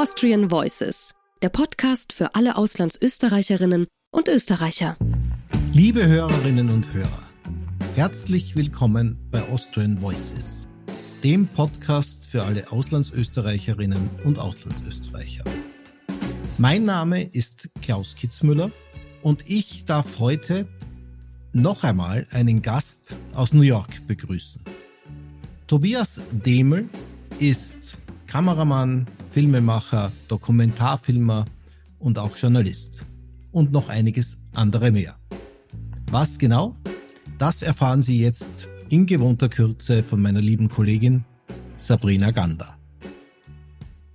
Austrian Voices, der Podcast für alle Auslandsösterreicherinnen und Österreicher. Liebe Hörerinnen und Hörer, herzlich willkommen bei Austrian Voices, dem Podcast für alle Auslandsösterreicherinnen und Auslandsösterreicher. Mein Name ist Klaus Kitzmüller und ich darf heute noch einmal einen Gast aus New York begrüßen. Tobias Demel ist Kameramann, Filmemacher, Dokumentarfilmer und auch Journalist. Und noch einiges andere mehr. Was genau? Das erfahren Sie jetzt in gewohnter Kürze von meiner lieben Kollegin Sabrina Ganda.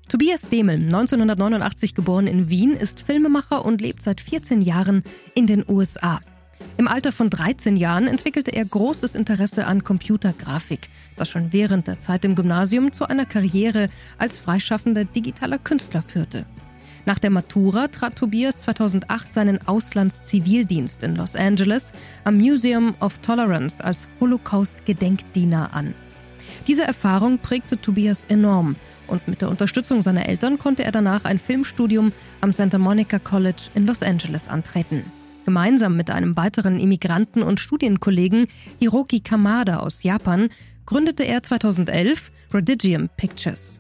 Tobias Demel, 1989 geboren in Wien, ist Filmemacher und lebt seit 14 Jahren in den USA. Im Alter von 13 Jahren entwickelte er großes Interesse an Computergrafik, das schon während der Zeit im Gymnasium zu einer Karriere als freischaffender digitaler Künstler führte. Nach der Matura trat Tobias 2008 seinen Auslandszivildienst in Los Angeles am Museum of Tolerance als Holocaust-Gedenkdiener an. Diese Erfahrung prägte Tobias enorm und mit der Unterstützung seiner Eltern konnte er danach ein Filmstudium am Santa Monica College in Los Angeles antreten. Gemeinsam mit einem weiteren Immigranten und Studienkollegen Hiroki Kamada aus Japan gründete er 2011 Prodigium Pictures.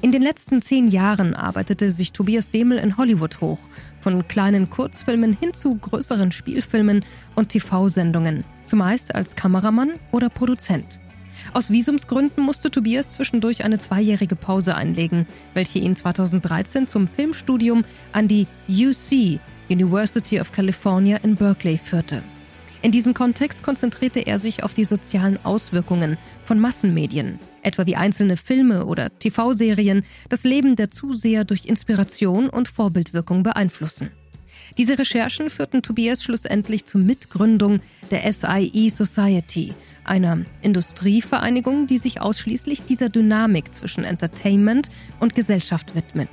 In den letzten zehn Jahren arbeitete sich Tobias Demel in Hollywood hoch, von kleinen Kurzfilmen hin zu größeren Spielfilmen und TV-Sendungen, zumeist als Kameramann oder Produzent. Aus Visumsgründen musste Tobias zwischendurch eine zweijährige Pause einlegen, welche ihn 2013 zum Filmstudium an die UC University of California in Berkeley führte. In diesem Kontext konzentrierte er sich auf die sozialen Auswirkungen von Massenmedien, etwa wie einzelne Filme oder TV-Serien das Leben der Zuseher durch Inspiration und Vorbildwirkung beeinflussen. Diese Recherchen führten Tobias schlussendlich zur Mitgründung der SIE Society, einer Industrievereinigung, die sich ausschließlich dieser Dynamik zwischen Entertainment und Gesellschaft widmet.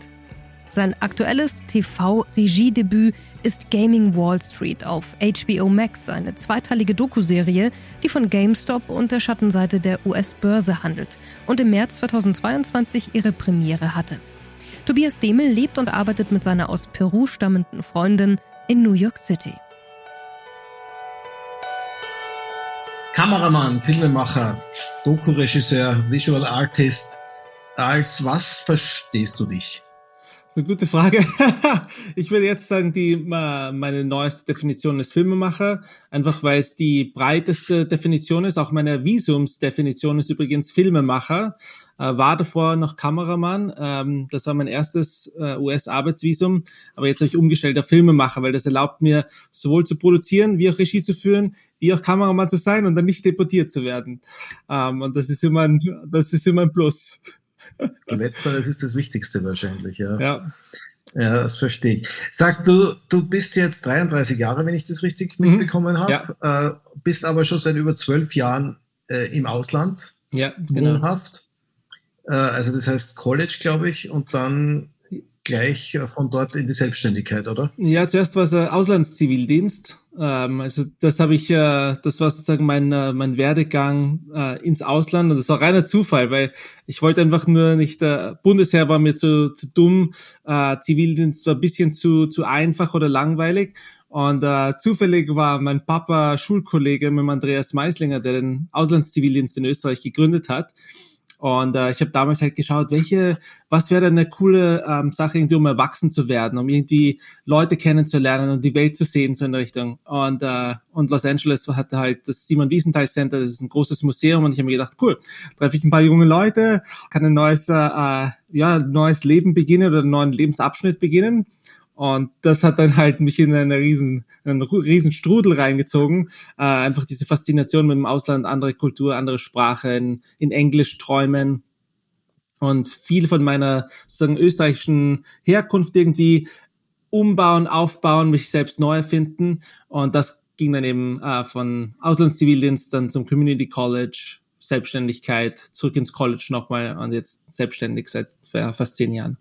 Sein aktuelles TV-Regiedebüt ist Gaming Wall Street auf HBO Max, eine zweiteilige Dokuserie, die von GameStop und der Schattenseite der US-Börse handelt und im März 2022 ihre Premiere hatte. Tobias Demel lebt und arbeitet mit seiner aus Peru stammenden Freundin in New York City. Kameramann, Filmemacher, Doku-Regisseur, Visual Artist. Als was verstehst du dich? Das ist eine gute Frage. ich würde jetzt sagen, die meine neueste Definition ist Filmemacher, einfach weil es die breiteste Definition ist. Auch meine Visumsdefinition ist übrigens Filmemacher. Äh, war davor noch Kameramann. Ähm, das war mein erstes äh, US-Arbeitsvisum. Aber jetzt habe ich umgestellt auf Filmemacher, weil das erlaubt mir sowohl zu produzieren, wie auch Regie zu führen, wie auch Kameramann zu sein und dann nicht deportiert zu werden. Ähm, und das ist immer ein, das ist immer ein Plus. Letzteres ist das Wichtigste wahrscheinlich, ja. Ja. Ja, das verstehe ich. Sag, du, du bist jetzt 33 Jahre, wenn ich das richtig mhm. mitbekommen habe, ja. äh, bist aber schon seit über zwölf Jahren äh, im Ausland ja, genau. wohnhaft. Äh, also das heißt College, glaube ich, und dann gleich äh, von dort in die Selbstständigkeit, oder? Ja, zuerst war es äh, Auslandszivildienst. Ähm, also das habe ich, äh, das war sozusagen mein, äh, mein Werdegang äh, ins Ausland und das war reiner Zufall, weil ich wollte einfach nur nicht, äh, Bundesheer war mir zu, zu dumm, äh, Zivildienst war ein bisschen zu, zu einfach oder langweilig. Und äh, zufällig war mein Papa Schulkollege mit Andreas Meislinger, der den Auslandszivildienst in Österreich gegründet hat. Und äh, ich habe damals halt geschaut, welche, was wäre eine coole ähm, Sache, irgendwie um erwachsen zu werden, um irgendwie Leute kennenzulernen und die Welt zu sehen, so in der Richtung. Und, äh, und Los Angeles hatte halt das Simon Wiesenthal Center, das ist ein großes Museum und ich habe mir gedacht, cool, treffe ich ein paar junge Leute, kann ein neues, äh, äh ja, neues Leben beginnen oder einen neuen Lebensabschnitt beginnen. Und das hat dann halt mich in eine riesen, einen riesen Strudel reingezogen. Äh, einfach diese Faszination mit dem Ausland, andere Kultur, andere Sprache, in, in Englisch träumen. Und viel von meiner sozusagen österreichischen Herkunft irgendwie umbauen, aufbauen, mich selbst neu erfinden. Und das ging dann eben äh, von Auslandszivildienst dann zum Community College, Selbstständigkeit, zurück ins College nochmal und jetzt selbstständig seit fast zehn Jahren.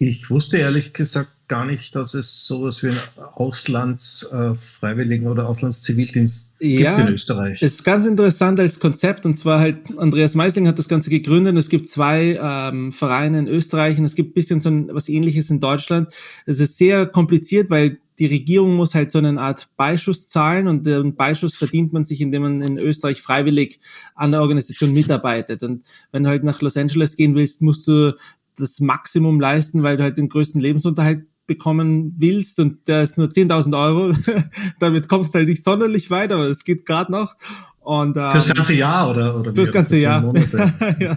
Ich wusste ehrlich gesagt gar nicht, dass es sowas wie einen Auslandsfreiwilligen äh, oder Auslandszivildienst ja, gibt in Österreich. Ist ganz interessant als Konzept und zwar halt Andreas Meisling hat das Ganze gegründet. Es gibt zwei ähm, Vereine in Österreich und es gibt ein bisschen so ein, was Ähnliches in Deutschland. Es ist sehr kompliziert, weil die Regierung muss halt so eine Art Beischuss zahlen und den Beischuss verdient man sich, indem man in Österreich freiwillig an der Organisation mitarbeitet. Und wenn du halt nach Los Angeles gehen willst, musst du das Maximum leisten, weil du halt den größten Lebensunterhalt bekommen willst und der ist nur 10.000 Euro, damit kommst du halt nicht sonderlich weit, aber es geht gerade noch. Und, ähm, fürs ganze Jahr oder, oder fürs ganze Jahr. ja.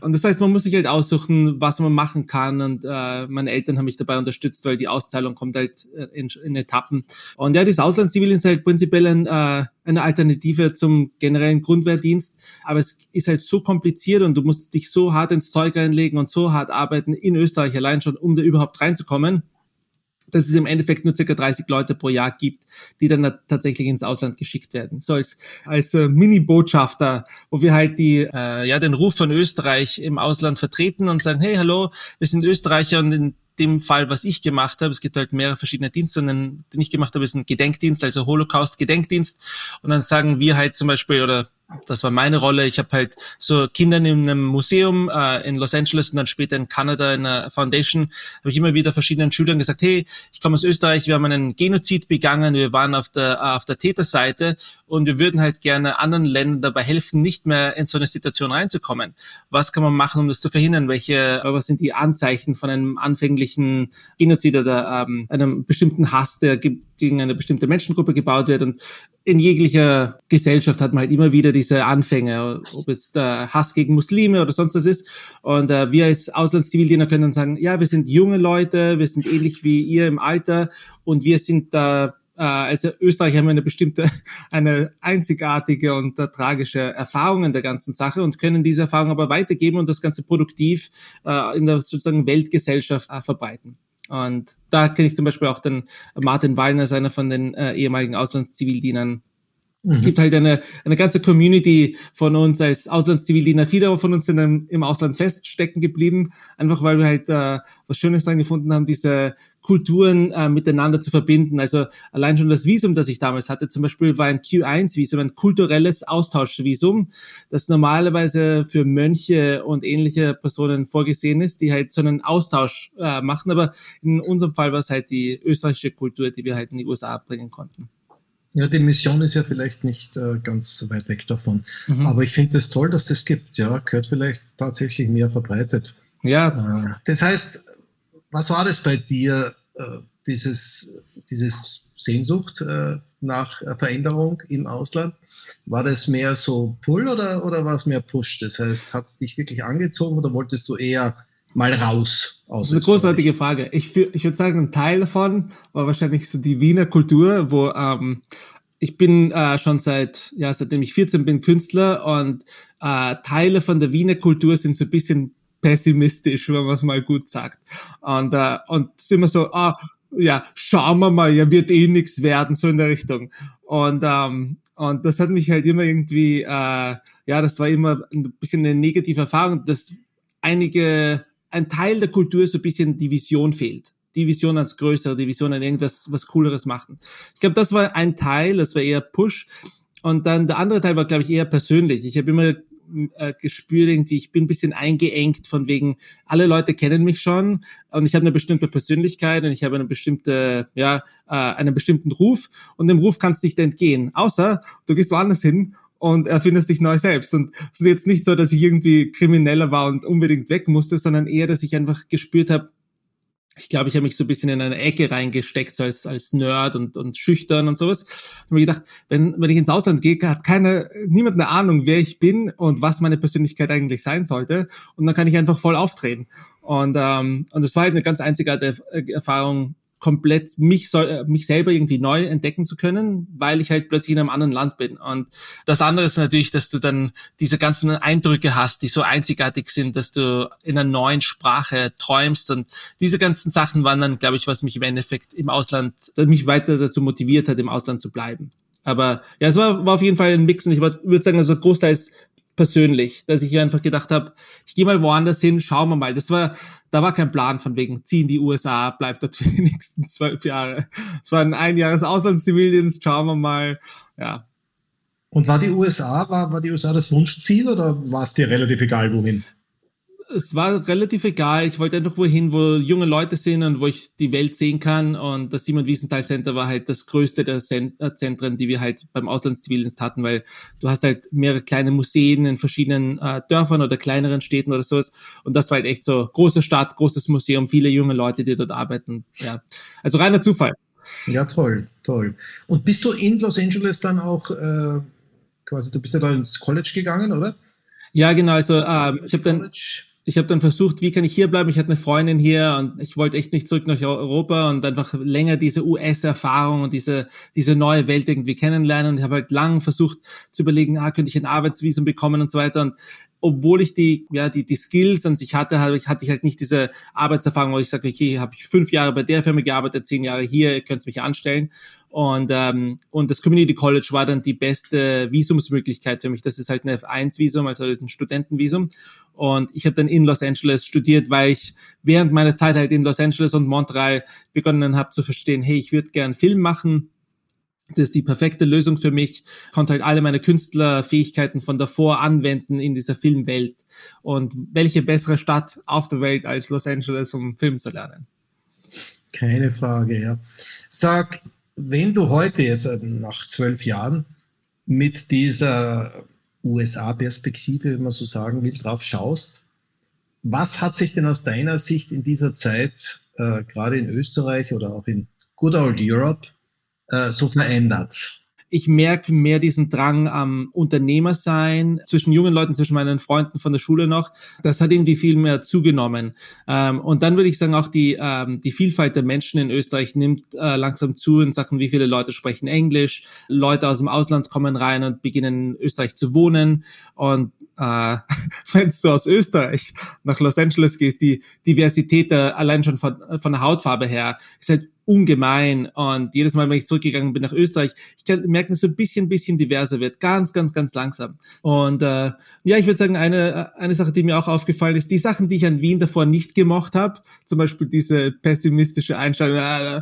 Und das heißt, man muss sich halt aussuchen, was man machen kann. Und äh, meine Eltern haben mich dabei unterstützt, weil die Auszahlung kommt halt äh, in, in Etappen. Und ja, das Auslandszivildienst ist halt prinzipiell ein, äh, eine Alternative zum generellen Grundwehrdienst. Aber es ist halt so kompliziert und du musst dich so hart ins Zeug reinlegen und so hart arbeiten in Österreich allein schon, um da überhaupt reinzukommen dass es im Endeffekt nur circa 30 Leute pro Jahr gibt, die dann tatsächlich ins Ausland geschickt werden. So als, als äh, Mini-Botschafter, wo wir halt die, äh, ja, den Ruf von Österreich im Ausland vertreten und sagen, hey, hallo, wir sind Österreicher und in dem Fall, was ich gemacht habe, es gibt halt mehrere verschiedene Dienste, und den, den ich gemacht habe, ist ein Gedenkdienst, also Holocaust-Gedenkdienst. Und dann sagen wir halt zum Beispiel, oder das war meine Rolle. Ich habe halt so Kindern in einem Museum äh, in Los Angeles und dann später in Kanada in einer Foundation habe ich immer wieder verschiedenen Schülern gesagt, hey, ich komme aus Österreich, wir haben einen Genozid begangen, wir waren auf der auf der Täterseite und wir würden halt gerne anderen Ländern dabei helfen, nicht mehr in so eine Situation reinzukommen. Was kann man machen, um das zu verhindern? Welche, was sind die Anzeichen von einem anfänglichen Genozid oder ähm, einem bestimmten Hass, der gegen eine bestimmte Menschengruppe gebaut wird und in jeglicher Gesellschaft hat man halt immer wieder diese Anfänge, ob jetzt der Hass gegen Muslime oder sonst was ist. Und äh, wir als Auslandszivildiener können dann sagen, ja, wir sind junge Leute, wir sind ähnlich wie ihr im Alter und wir sind da äh, also Österreich haben eine bestimmte, eine einzigartige und äh, tragische Erfahrung in der ganzen Sache und können diese Erfahrung aber weitergeben und das Ganze produktiv äh, in der sozusagen Weltgesellschaft äh, verbreiten. Und da kenne ich zum Beispiel auch den Martin Wallner, einer von den äh, ehemaligen Auslandszivildienern. Mhm. Es gibt halt eine, eine ganze Community von uns als Auslandszivildiener. Viele von uns sind im, im Ausland feststecken geblieben, einfach weil wir halt äh, was Schönes dran gefunden haben, diese Kulturen äh, miteinander zu verbinden. Also allein schon das Visum, das ich damals hatte, zum Beispiel war ein Q1-Visum, ein kulturelles Austauschvisum, das normalerweise für Mönche und ähnliche Personen vorgesehen ist, die halt so einen Austausch äh, machen. Aber in unserem Fall war es halt die österreichische Kultur, die wir halt in die USA bringen konnten. Ja, die Mission ist ja vielleicht nicht äh, ganz weit weg davon. Mhm. Aber ich finde es das toll, dass das gibt. Ja, gehört vielleicht tatsächlich mehr verbreitet. Ja. Äh, das heißt, was war das bei dir, äh, dieses, dieses Sehnsucht äh, nach Veränderung im Ausland? War das mehr so Pull oder, oder war es mehr Push? Das heißt, hat es dich wirklich angezogen oder wolltest du eher mal raus aus Das ist eine großartige Frage. Ich, ich würde sagen, ein Teil davon war wahrscheinlich so die Wiener Kultur, wo ähm, ich bin äh, schon seit, ja, seitdem ich 14 bin, Künstler und äh, Teile von der Wiener Kultur sind so ein bisschen pessimistisch, wenn man es mal gut sagt. Und, äh, und es ist immer so, ah, ja, schauen wir mal, ja, wird eh nichts werden, so in der Richtung. Und, ähm, und das hat mich halt immer irgendwie, äh, ja, das war immer ein bisschen eine negative Erfahrung, dass einige, ein Teil der Kultur so ein bisschen die Vision fehlt. Die Vision als größere, die Vision an irgendwas, was Cooleres machen. Ich glaube, das war ein Teil, das war eher Push. Und dann der andere Teil war, glaube ich, eher persönlich. Ich habe immer äh, gespürt, irgendwie, ich bin ein bisschen eingeengt von wegen, alle Leute kennen mich schon und ich habe eine bestimmte Persönlichkeit und ich habe eine bestimmte, ja, äh, einen bestimmten Ruf und dem Ruf kannst du nicht entgehen. Außer du gehst woanders hin und erfindest dich neu selbst. Und es ist jetzt nicht so, dass ich irgendwie krimineller war und unbedingt weg musste, sondern eher, dass ich einfach gespürt habe, ich glaube, ich habe mich so ein bisschen in eine Ecke reingesteckt, so als, als Nerd und, und schüchtern und sowas. Habe mir gedacht, wenn, wenn ich ins Ausland gehe, hat keine, niemand eine Ahnung, wer ich bin und was meine Persönlichkeit eigentlich sein sollte. Und dann kann ich einfach voll auftreten. Und, ähm, und das war halt eine ganz einzigartige Erfahrung, komplett mich, soll, äh, mich selber irgendwie neu entdecken zu können, weil ich halt plötzlich in einem anderen Land bin. Und das andere ist natürlich, dass du dann diese ganzen Eindrücke hast, die so einzigartig sind, dass du in einer neuen Sprache träumst. Und diese ganzen Sachen waren dann, glaube ich, was mich im Endeffekt im Ausland, mich weiter dazu motiviert hat, im Ausland zu bleiben. Aber ja, es war, war auf jeden Fall ein Mix und ich würde sagen, also Großteil ist persönlich, dass ich einfach gedacht habe, ich gehe mal woanders hin, schauen wir mal. Das war, da war kein Plan von wegen, zieh in die USA, bleib dort für die nächsten zwölf Jahre. Es war ein Einjahres Auslandszivildienst, schauen wir mal, ja. Und war die USA, war, war die USA das Wunschziel oder war es dir relativ egal, wohin? Es war relativ egal. Ich wollte einfach wohin, wo junge Leute sind und wo ich die Welt sehen kann. Und das Simon Wiesenthal Center war halt das größte der äh, Zentren, die wir halt beim Auslandszivildienst hatten, weil du hast halt mehrere kleine Museen in verschiedenen äh, Dörfern oder kleineren Städten oder sowas. Und das war halt echt so große Stadt, großes Museum, viele junge Leute, die dort arbeiten. Ja, also reiner Zufall. Ja, toll, toll. Und bist du in Los Angeles dann auch äh, quasi, du bist ja da ins College gegangen, oder? Ja, genau. Also ähm, ich habe dann College ich habe dann versucht, wie kann ich hier bleiben? Ich hatte eine Freundin hier und ich wollte echt nicht zurück nach Europa und einfach länger diese US-Erfahrung und diese, diese neue Welt irgendwie kennenlernen. Und ich habe halt lang versucht zu überlegen, ah, könnte ich ein Arbeitsvisum bekommen und so weiter. Und obwohl ich die, ja, die, die Skills an sich hatte, hatte ich, hatte ich halt nicht diese Arbeitserfahrung, wo ich sage, okay, habe ich fünf Jahre bei der Firma gearbeitet, zehn Jahre hier, ihr könnt mich anstellen. Und, ähm, und das Community College war dann die beste Visumsmöglichkeit für mich. Das ist halt ein F1-Visum, also ein Studentenvisum. Und ich habe dann in Los Angeles studiert, weil ich während meiner Zeit halt in Los Angeles und Montreal begonnen habe zu verstehen, hey, ich würde gern Film machen das ist die perfekte Lösung für mich. Ich konnte halt alle meine Künstlerfähigkeiten von davor anwenden in dieser Filmwelt. Und welche bessere Stadt auf der Welt als Los Angeles, um Film zu lernen? Keine Frage, ja. Sag, wenn du heute jetzt äh, nach zwölf Jahren mit dieser USA-Perspektive, wenn man so sagen will, drauf schaust, was hat sich denn aus deiner Sicht in dieser Zeit, äh, gerade in Österreich oder auch in Good Old Europe, äh, so verändert? Ich merke mehr diesen Drang am Unternehmer sein zwischen jungen Leuten, zwischen meinen Freunden von der Schule noch. Das hat irgendwie viel mehr zugenommen. Ähm, und dann würde ich sagen, auch die, ähm, die Vielfalt der Menschen in Österreich nimmt äh, langsam zu in Sachen, wie viele Leute sprechen Englisch. Leute aus dem Ausland kommen rein und beginnen in Österreich zu wohnen. Und äh, wenn du aus Österreich nach Los Angeles gehst, die Diversität der, allein schon von, von der Hautfarbe her ist halt ungemein. Und jedes Mal, wenn ich zurückgegangen bin nach Österreich, ich kann merken, dass es so ein bisschen, bisschen diverser wird. Ganz, ganz, ganz langsam. Und äh, ja, ich würde sagen, eine, eine Sache, die mir auch aufgefallen ist, die Sachen, die ich an Wien davor nicht gemocht habe, zum Beispiel diese pessimistische Einstellung, äh,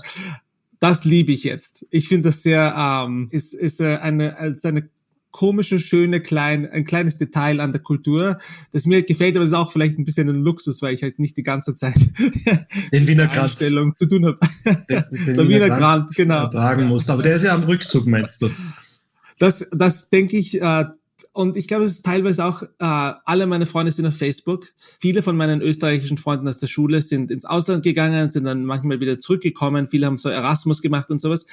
das liebe ich jetzt. Ich finde das sehr, ähm, ist, ist äh, eine, ist eine komische, schöne, klein, ein kleines Detail an der Kultur, das mir halt gefällt, aber es ist auch vielleicht ein bisschen ein Luxus, weil ich halt nicht die ganze Zeit den Wiener Grant zu tun habe. Den, den der Wiener, Wiener genau. Tragen musst. Aber der ist ja am Rückzug, meinst du? Das, das denke ich, äh, und ich glaube, es ist teilweise auch, äh, alle meine Freunde sind auf Facebook. Viele von meinen österreichischen Freunden aus der Schule sind ins Ausland gegangen, sind dann manchmal wieder zurückgekommen. Viele haben so Erasmus gemacht und sowas.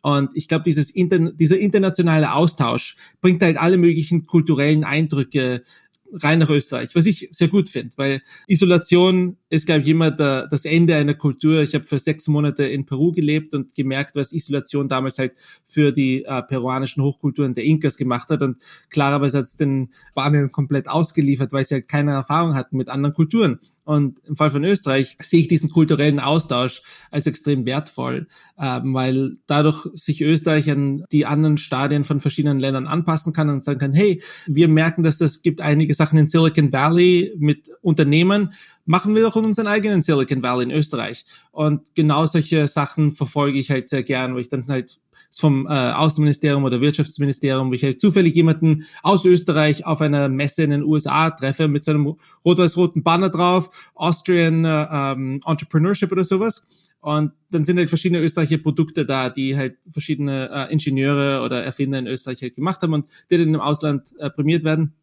Und ich glaube, dieses Inter dieser internationale Austausch bringt halt alle möglichen kulturellen Eindrücke rein nach Österreich, was ich sehr gut finde, weil Isolation ist, glaube ich, immer der, das Ende einer Kultur. Ich habe für sechs Monate in Peru gelebt und gemerkt, was Isolation damals halt für die äh, peruanischen Hochkulturen der Inkas gemacht hat. Und klarerweise hat es den Spaniern komplett ausgeliefert, weil sie halt keine Erfahrung hatten mit anderen Kulturen. Und im Fall von Österreich sehe ich diesen kulturellen Austausch als extrem wertvoll, äh, weil dadurch sich Österreich an die anderen Stadien von verschiedenen Ländern anpassen kann und sagen kann, hey, wir merken, dass das gibt einige Sachen in Silicon Valley mit Unternehmen, machen wir doch unseren eigenen Silicon Valley in Österreich. Und genau solche Sachen verfolge ich halt sehr gern, wo ich dann halt vom äh, Außenministerium oder Wirtschaftsministerium, wo ich halt zufällig jemanden aus Österreich auf einer Messe in den USA treffe mit so einem rot-weiß-roten Banner drauf, Austrian äh, ähm, Entrepreneurship oder sowas. Und dann sind halt verschiedene österreichische Produkte da, die halt verschiedene äh, Ingenieure oder Erfinder in Österreich halt gemacht haben und die dann im Ausland äh, prämiert werden.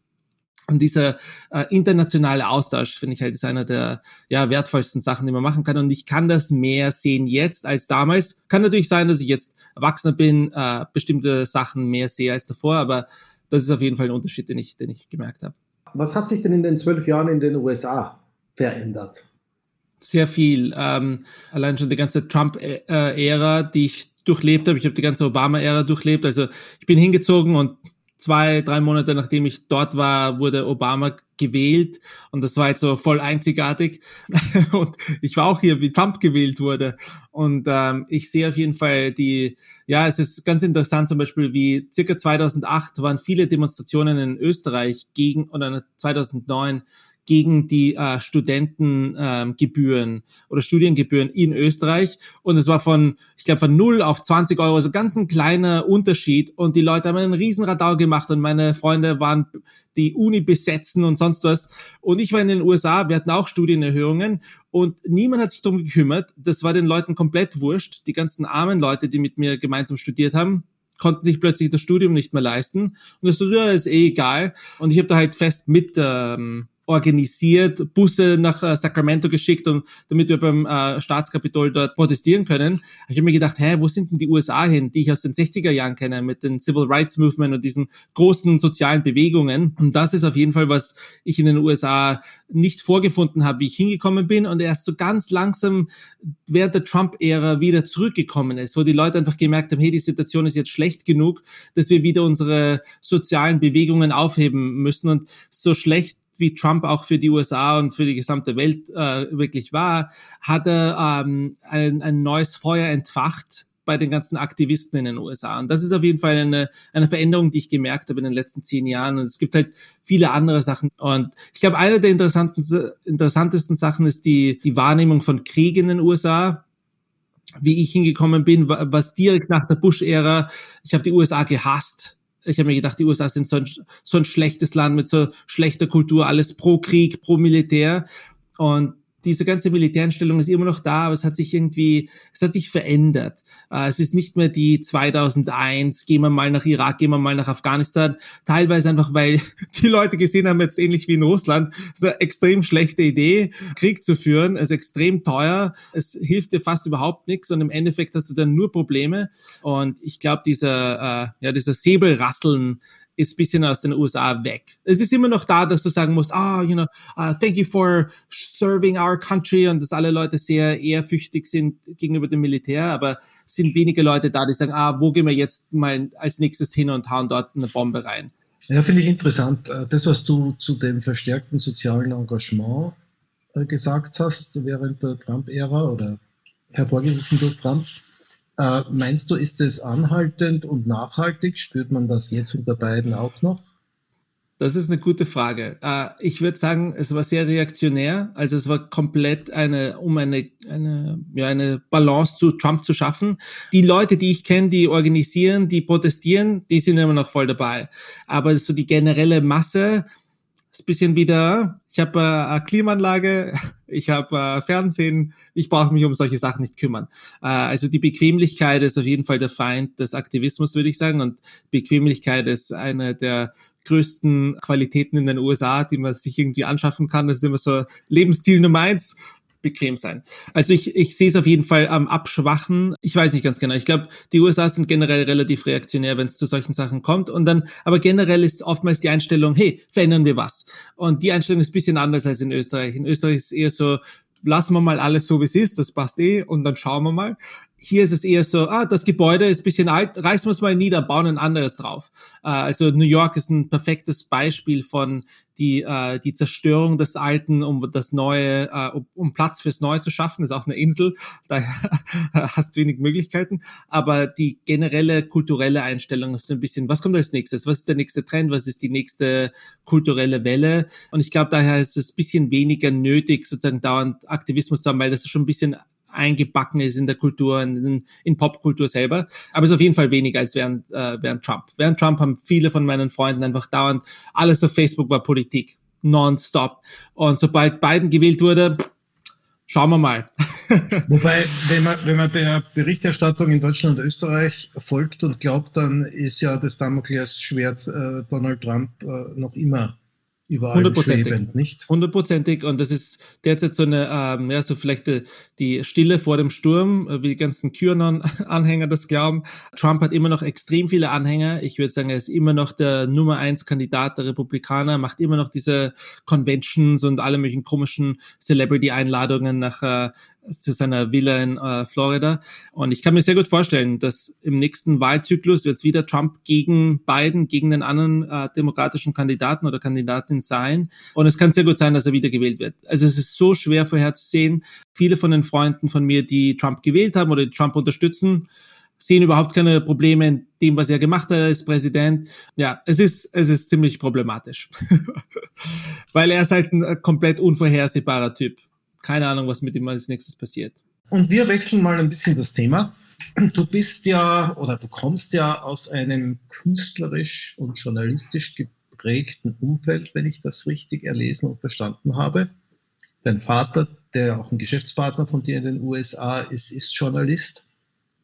Und dieser äh, internationale Austausch, finde ich halt, ist einer der ja, wertvollsten Sachen, die man machen kann. Und ich kann das mehr sehen jetzt als damals. Kann natürlich sein, dass ich jetzt Erwachsener bin, äh, bestimmte Sachen mehr sehe als davor, aber das ist auf jeden Fall ein Unterschied, den ich, den ich gemerkt habe. Was hat sich denn in den zwölf Jahren in den USA verändert? Sehr viel. Ähm, allein schon die ganze Trump-Ära, die ich durchlebt habe. Ich habe die ganze Obama-Ära durchlebt. Also ich bin hingezogen und zwei, drei Monate nachdem ich dort war, wurde Obama gewählt. Und das war jetzt so voll einzigartig. Und ich war auch hier, wie Trump gewählt wurde. Und ähm, ich sehe auf jeden Fall die, ja, es ist ganz interessant zum Beispiel, wie circa 2008 waren viele Demonstrationen in Österreich gegen, oder 2009 gegen die äh, Studentengebühren ähm, oder Studiengebühren in Österreich. Und es war von, ich glaube, von 0 auf 20 Euro, so ganz ein kleiner Unterschied. Und die Leute haben einen riesen Radau gemacht und meine Freunde waren die Uni besetzen und sonst was. Und ich war in den USA, wir hatten auch Studienerhöhungen und niemand hat sich darum gekümmert. Das war den Leuten komplett wurscht. Die ganzen armen Leute, die mit mir gemeinsam studiert haben, konnten sich plötzlich das Studium nicht mehr leisten. Und das Studium ist eh egal. Und ich habe da halt fest mit ähm, organisiert, Busse nach äh, Sacramento geschickt, und, damit wir beim äh, Staatskapitol dort protestieren können. Ich habe mir gedacht, hä, wo sind denn die USA hin, die ich aus den 60er Jahren kenne, mit den Civil Rights Movement und diesen großen sozialen Bewegungen. Und das ist auf jeden Fall, was ich in den USA nicht vorgefunden habe, wie ich hingekommen bin und erst so ganz langsam während der Trump-Ära wieder zurückgekommen ist, wo die Leute einfach gemerkt haben, hey, die Situation ist jetzt schlecht genug, dass wir wieder unsere sozialen Bewegungen aufheben müssen und so schlecht wie Trump auch für die USA und für die gesamte Welt äh, wirklich war, hat er ähm, ein, ein neues Feuer entfacht bei den ganzen Aktivisten in den USA. Und das ist auf jeden Fall eine, eine Veränderung, die ich gemerkt habe in den letzten zehn Jahren. Und es gibt halt viele andere Sachen. Und ich glaube, eine der interessanten, interessantesten Sachen ist die, die Wahrnehmung von Krieg in den USA wie ich hingekommen bin, was direkt nach der Bush-Ära, ich habe die USA gehasst ich habe mir gedacht, die USA sind so ein, so ein schlechtes Land mit so schlechter Kultur, alles pro Krieg, pro Militär. Und diese ganze Militäreinstellung ist immer noch da, aber es hat sich irgendwie, es hat sich verändert. Äh, es ist nicht mehr die 2001, gehen wir mal nach Irak, gehen wir mal nach Afghanistan. Teilweise einfach, weil die Leute gesehen haben, jetzt ähnlich wie in Russland, es ist eine extrem schlechte Idee, Krieg zu führen. Es ist extrem teuer. Es hilft dir fast überhaupt nichts und im Endeffekt hast du dann nur Probleme. Und ich glaube, dieser, äh, ja, dieser Säbelrasseln ist ein bisschen aus den USA weg. Es ist immer noch da, dass du sagen musst, ah, oh, you know, uh, thank you for serving our country und dass alle Leute sehr ehrfürchtig sind gegenüber dem Militär, aber sind wenige Leute da, die sagen, ah, wo gehen wir jetzt mal als nächstes hin und hauen dort eine Bombe rein. Ja, finde ich interessant. Äh, das, was du zu dem verstärkten sozialen Engagement äh, gesagt hast während der Trump-Ära oder hervorgerufen durch Trump, äh, meinst du, ist es anhaltend und nachhaltig? Spürt man das jetzt unter beiden auch noch? Das ist eine gute Frage. Äh, ich würde sagen, es war sehr reaktionär. Also es war komplett eine, um eine, eine, ja, eine Balance zu Trump zu schaffen. Die Leute, die ich kenne, die organisieren, die protestieren, die sind immer noch voll dabei. Aber so die generelle Masse, ist ein bisschen wieder, ich habe äh, Klimaanlage, ich habe äh, Fernsehen, ich brauche mich um solche Sachen nicht kümmern. Äh, also die Bequemlichkeit ist auf jeden Fall der Feind des Aktivismus, würde ich sagen. Und Bequemlichkeit ist eine der größten Qualitäten in den USA, die man sich irgendwie anschaffen kann. Das ist immer so Lebensziel Nummer eins bequem sein. Also ich, ich sehe es auf jeden Fall am Abschwachen. Ich weiß nicht ganz genau. Ich glaube, die USA sind generell relativ reaktionär, wenn es zu solchen Sachen kommt. Und dann, aber generell ist oftmals die Einstellung, hey, verändern wir was. Und die Einstellung ist ein bisschen anders als in Österreich. In Österreich ist es eher so, lassen wir mal alles so, wie es ist, das passt eh, und dann schauen wir mal. Hier ist es eher so, ah, das Gebäude ist bisschen alt, reißen wir es mal nieder, bauen ein anderes drauf. Äh, also New York ist ein perfektes Beispiel von die, äh, die Zerstörung des Alten, um das Neue, äh, um, um Platz fürs Neue zu schaffen. Ist auch eine Insel, daher hast du wenig Möglichkeiten. Aber die generelle kulturelle Einstellung ist so ein bisschen, was kommt als nächstes? Was ist der nächste Trend? Was ist die nächste kulturelle Welle? Und ich glaube, daher ist es ein bisschen weniger nötig, sozusagen dauernd Aktivismus zu haben, weil das schon ein bisschen eingebacken ist in der Kultur, in, in Popkultur selber. Aber es ist auf jeden Fall weniger als während, äh, während Trump. Während Trump haben viele von meinen Freunden einfach dauernd, alles auf Facebook war Politik. Nonstop. Und sobald Biden gewählt wurde, schauen wir mal. Wobei, wenn man, wenn man der Berichterstattung in Deutschland und Österreich folgt und glaubt, dann ist ja das Damoklesschwert äh, Donald Trump äh, noch immer überall Hundertprozentig. nicht? Hundertprozentig. Und das ist derzeit so eine, ähm, ja, so vielleicht die, die Stille vor dem Sturm, äh, wie die ganzen QAnon-Anhänger das glauben. Trump hat immer noch extrem viele Anhänger. Ich würde sagen, er ist immer noch der Nummer eins Kandidat der Republikaner, macht immer noch diese Conventions und alle möglichen komischen Celebrity-Einladungen nach äh, zu seiner Villa in äh, Florida. Und ich kann mir sehr gut vorstellen, dass im nächsten Wahlzyklus wird es wieder Trump gegen Biden, gegen den anderen äh, demokratischen Kandidaten oder Kandidatin sein. Und es kann sehr gut sein, dass er wieder gewählt wird. Also es ist so schwer vorherzusehen. Viele von den Freunden von mir, die Trump gewählt haben oder Trump unterstützen, sehen überhaupt keine Probleme in dem, was er gemacht hat als Präsident. Ja, es ist, es ist ziemlich problematisch. Weil er ist halt ein komplett unvorhersehbarer Typ. Keine Ahnung, was mit ihm als nächstes passiert. Und wir wechseln mal ein bisschen das Thema. Du bist ja oder du kommst ja aus einem künstlerisch und journalistisch geprägten Umfeld, wenn ich das richtig erlesen und verstanden habe. Dein Vater, der auch ein Geschäftspartner von dir in den USA ist, ist Journalist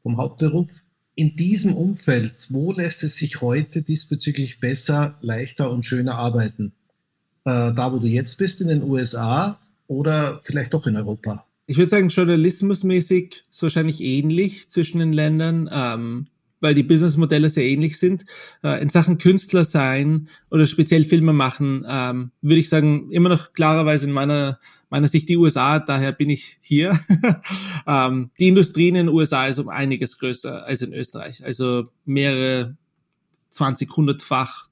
vom Hauptberuf. In diesem Umfeld, wo lässt es sich heute diesbezüglich besser, leichter und schöner arbeiten? Äh, da, wo du jetzt bist in den USA oder vielleicht doch in Europa? Ich würde sagen, journalismusmäßig ist wahrscheinlich ähnlich zwischen den Ländern. Ähm, weil die Businessmodelle sehr ähnlich sind. Äh, in Sachen Künstler sein oder speziell Filme machen, ähm, würde ich sagen, immer noch klarerweise in meiner, meiner Sicht die USA, daher bin ich hier. ähm, die Industrie in den USA ist um einiges größer als in Österreich. Also mehrere 20, 100-fach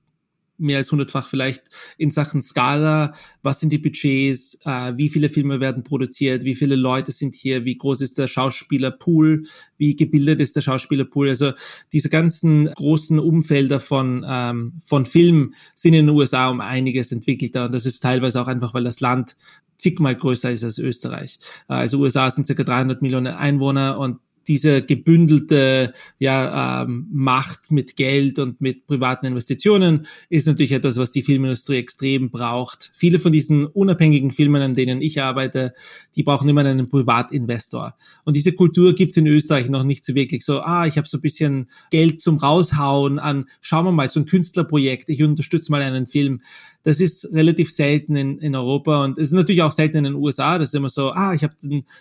mehr als hundertfach vielleicht in Sachen Skala. Was sind die Budgets? Äh, wie viele Filme werden produziert? Wie viele Leute sind hier? Wie groß ist der Schauspielerpool? Wie gebildet ist der Schauspielerpool? Also diese ganzen großen Umfelder von, ähm, von Film sind in den USA um einiges entwickelter. Und das ist teilweise auch einfach, weil das Land zigmal größer ist als Österreich. Äh, also USA sind circa 300 Millionen Einwohner und diese gebündelte ja, ähm, Macht mit Geld und mit privaten Investitionen ist natürlich etwas, was die Filmindustrie extrem braucht. Viele von diesen unabhängigen Filmen, an denen ich arbeite, die brauchen immer einen Privatinvestor. Und diese Kultur gibt's in Österreich noch nicht so wirklich. So, ah, ich habe so ein bisschen Geld zum Raushauen an, schauen wir mal, so ein Künstlerprojekt, ich unterstütze mal einen Film. Das ist relativ selten in, in Europa und es ist natürlich auch selten in den USA. Das ist immer so, ah, ich habe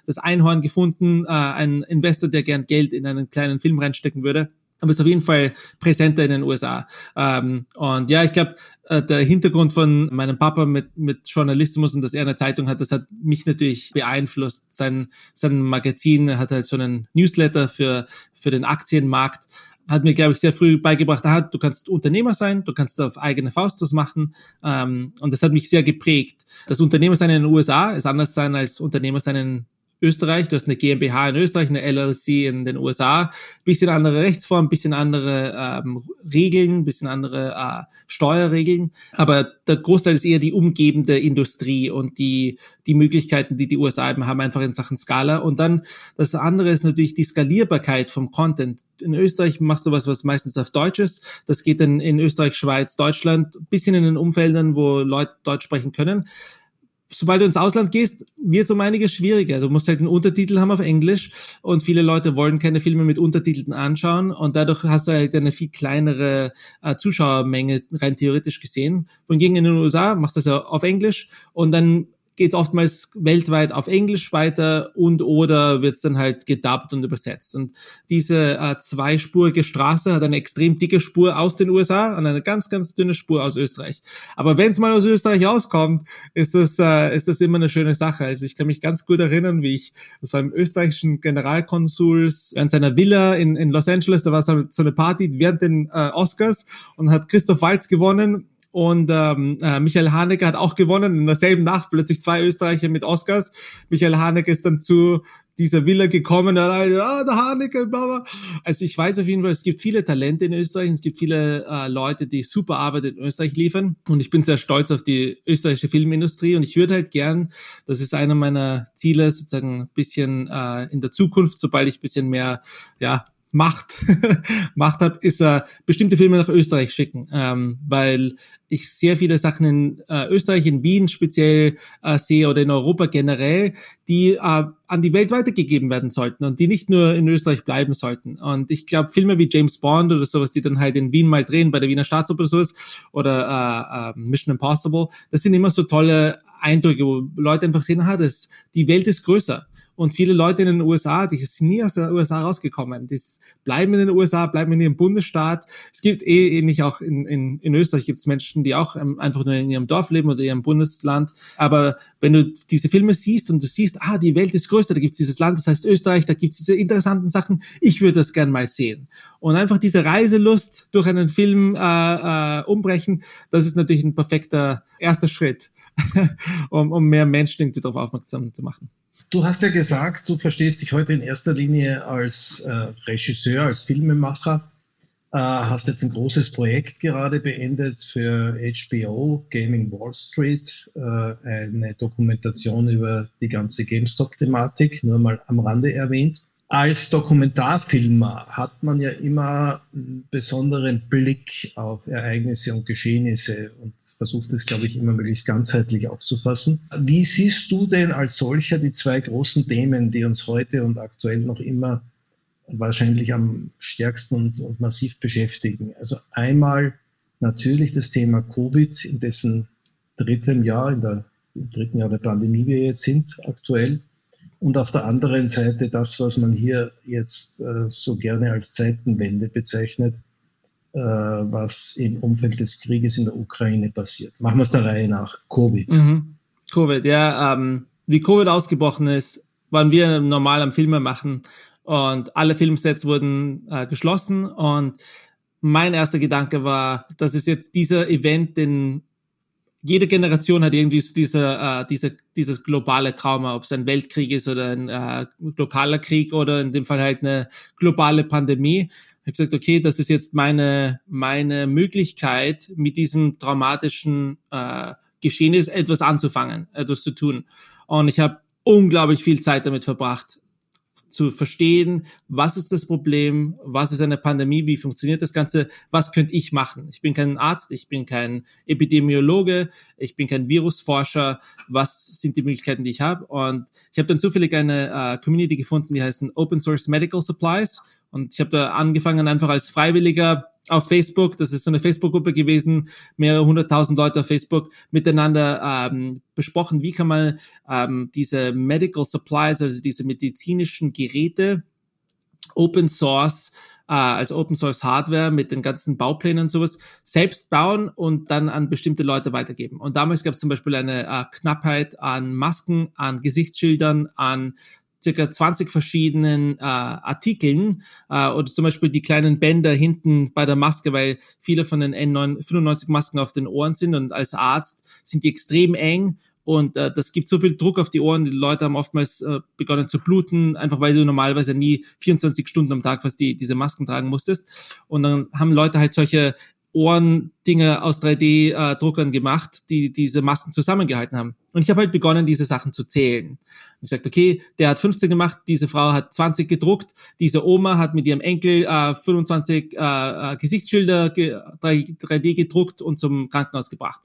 das Einhorn gefunden, äh, ein Investor, der gern Geld in einen kleinen Film reinstecken würde aber ist auf jeden Fall präsenter in den USA. Ähm, und ja, ich glaube, äh, der Hintergrund von meinem Papa mit, mit Journalismus und dass er eine Zeitung hat, das hat mich natürlich beeinflusst. Sein, sein Magazin hat halt so einen Newsletter für, für den Aktienmarkt hat mir, glaube ich, sehr früh beigebracht, aha, du kannst Unternehmer sein, du kannst auf eigene Faust was machen. Ähm, und das hat mich sehr geprägt. Das Unternehmer sein in den USA ist anders sein als Unternehmer sein in Österreich, du hast eine GmbH in Österreich, eine LLC in den USA, bisschen andere Rechtsform, bisschen andere ähm, Regeln, bisschen andere äh, Steuerregeln, aber der Großteil ist eher die umgebende Industrie und die, die Möglichkeiten, die die USA eben haben, einfach in Sachen Skala. Und dann das andere ist natürlich die Skalierbarkeit vom Content. In Österreich machst du was, was meistens auf Deutsch ist. Das geht dann in Österreich, Schweiz, Deutschland, bisschen in den Umfeldern, wo Leute Deutsch sprechen können sobald du ins Ausland gehst, wird es um einiges schwieriger. Du musst halt einen Untertitel haben auf Englisch und viele Leute wollen keine Filme mit Untertiteln anschauen und dadurch hast du halt eine viel kleinere äh, Zuschauermenge rein theoretisch gesehen. Wohingegen in den USA machst du das ja auf Englisch und dann geht es oftmals weltweit auf Englisch weiter und oder wird es dann halt gedubbt und übersetzt. Und diese äh, zweispurige Straße hat eine extrem dicke Spur aus den USA und eine ganz, ganz dünne Spur aus Österreich. Aber wenn es mal aus Österreich rauskommt, ist das, äh, ist das immer eine schöne Sache. Also ich kann mich ganz gut erinnern, wie ich, das war im österreichischen Generalkonsuls an seiner Villa in, in Los Angeles, da war so eine Party während den äh, Oscars und hat Christoph Waltz gewonnen und ähm, äh, Michael Haneke hat auch gewonnen. In derselben Nacht plötzlich zwei Österreicher mit Oscars. Michael Haneke ist dann zu dieser Villa gekommen, ah, der Haneke, bla, bla. Also ich weiß auf jeden Fall, es gibt viele Talente in Österreich, es gibt viele äh, Leute, die super Arbeit in Österreich liefern und ich bin sehr stolz auf die österreichische Filmindustrie und ich würde halt gern, das ist einer meiner Ziele, sozusagen ein bisschen äh, in der Zukunft, sobald ich ein bisschen mehr, ja, Macht, Macht habe, ist äh, bestimmte Filme nach Österreich schicken, ähm, weil ich sehr viele Sachen in äh, Österreich, in Wien speziell äh, sehe oder in Europa generell, die äh, an die Welt weitergegeben werden sollten und die nicht nur in Österreich bleiben sollten. Und ich glaube, Filme wie James Bond oder sowas, die dann halt in Wien mal drehen, bei der Wiener Staatsoper oder sowas, oder äh, äh, Mission Impossible, das sind immer so tolle Eindrücke, wo Leute einfach sehen, ha, das, die Welt ist größer. Und viele Leute in den USA, die sind nie aus den USA rausgekommen, die bleiben in den USA, bleiben in ihrem Bundesstaat. Es gibt eh ähnlich auch in, in, in Österreich gibt es Menschen, die auch ähm, einfach nur in ihrem Dorf leben oder ihrem Bundesland. Aber wenn du diese Filme siehst und du siehst, ah, die Welt ist größer, da gibt es dieses Land, das heißt Österreich, da gibt es diese interessanten Sachen, ich würde das gern mal sehen. Und einfach diese Reiselust durch einen Film äh, äh, umbrechen, das ist natürlich ein perfekter erster Schritt, um, um mehr Menschen irgendwie darauf aufmerksam zu machen. Du hast ja gesagt, du verstehst dich heute in erster Linie als äh, Regisseur, als Filmemacher. Äh, hast jetzt ein großes Projekt gerade beendet für HBO, Gaming Wall Street, äh, eine Dokumentation über die ganze GameStop-Thematik, nur mal am Rande erwähnt. Als Dokumentarfilmer hat man ja immer einen besonderen Blick auf Ereignisse und Geschehnisse und versucht es, glaube ich, immer möglichst ganzheitlich aufzufassen. Wie siehst du denn als solcher die zwei großen Themen, die uns heute und aktuell noch immer wahrscheinlich am stärksten und, und massiv beschäftigen? Also einmal natürlich das Thema Covid, in dessen dritten Jahr, in der, im dritten Jahr der Pandemie wir jetzt sind aktuell und auf der anderen Seite das, was man hier jetzt äh, so gerne als Zeitenwende bezeichnet, was im Umfeld des Krieges in der Ukraine passiert. Machen wir es der Reihe nach. Covid. Mhm. Covid, ja. Ähm, wie Covid ausgebrochen ist, waren wir normal am Filme machen und alle Filmsets wurden äh, geschlossen und mein erster Gedanke war, das ist jetzt dieser Event, den jede Generation hat irgendwie so diese, äh, diese, dieses globale Trauma, ob es ein Weltkrieg ist oder ein äh, lokaler Krieg oder in dem Fall halt eine globale Pandemie. Ich habe gesagt, okay, das ist jetzt meine, meine Möglichkeit, mit diesem traumatischen äh, Geschehnis etwas anzufangen, etwas zu tun. Und ich habe unglaublich viel Zeit damit verbracht, zu verstehen, was ist das Problem, was ist eine Pandemie, wie funktioniert das Ganze, was könnte ich machen. Ich bin kein Arzt, ich bin kein Epidemiologe, ich bin kein Virusforscher, was sind die Möglichkeiten, die ich habe. Und ich habe dann zufällig eine äh, Community gefunden, die heißt Open Source Medical Supplies. Und ich habe da angefangen, einfach als Freiwilliger auf Facebook, das ist so eine Facebook-Gruppe gewesen, mehrere hunderttausend Leute auf Facebook miteinander ähm, besprochen, wie kann man ähm, diese Medical Supplies, also diese medizinischen Geräte, Open Source, äh, als Open Source Hardware mit den ganzen Bauplänen und sowas selbst bauen und dann an bestimmte Leute weitergeben. Und damals gab es zum Beispiel eine äh, Knappheit an Masken, an Gesichtsschildern, an circa 20 verschiedenen äh, Artikeln äh, oder zum Beispiel die kleinen Bänder hinten bei der Maske, weil viele von den N95 Masken auf den Ohren sind und als Arzt sind die extrem eng und äh, das gibt so viel Druck auf die Ohren. Die Leute haben oftmals äh, begonnen zu bluten, einfach weil du normalerweise nie 24 Stunden am Tag fast die, diese Masken tragen musstest. Und dann haben Leute halt solche Ohrendinge aus 3D-Druckern äh, gemacht, die diese Masken zusammengehalten haben. Und ich habe halt begonnen, diese Sachen zu zählen. Und ich sagte, okay, der hat 15 gemacht, diese Frau hat 20 gedruckt, diese Oma hat mit ihrem Enkel äh, 25 äh, äh, Gesichtsschilder 3D gedruckt und zum Krankenhaus gebracht.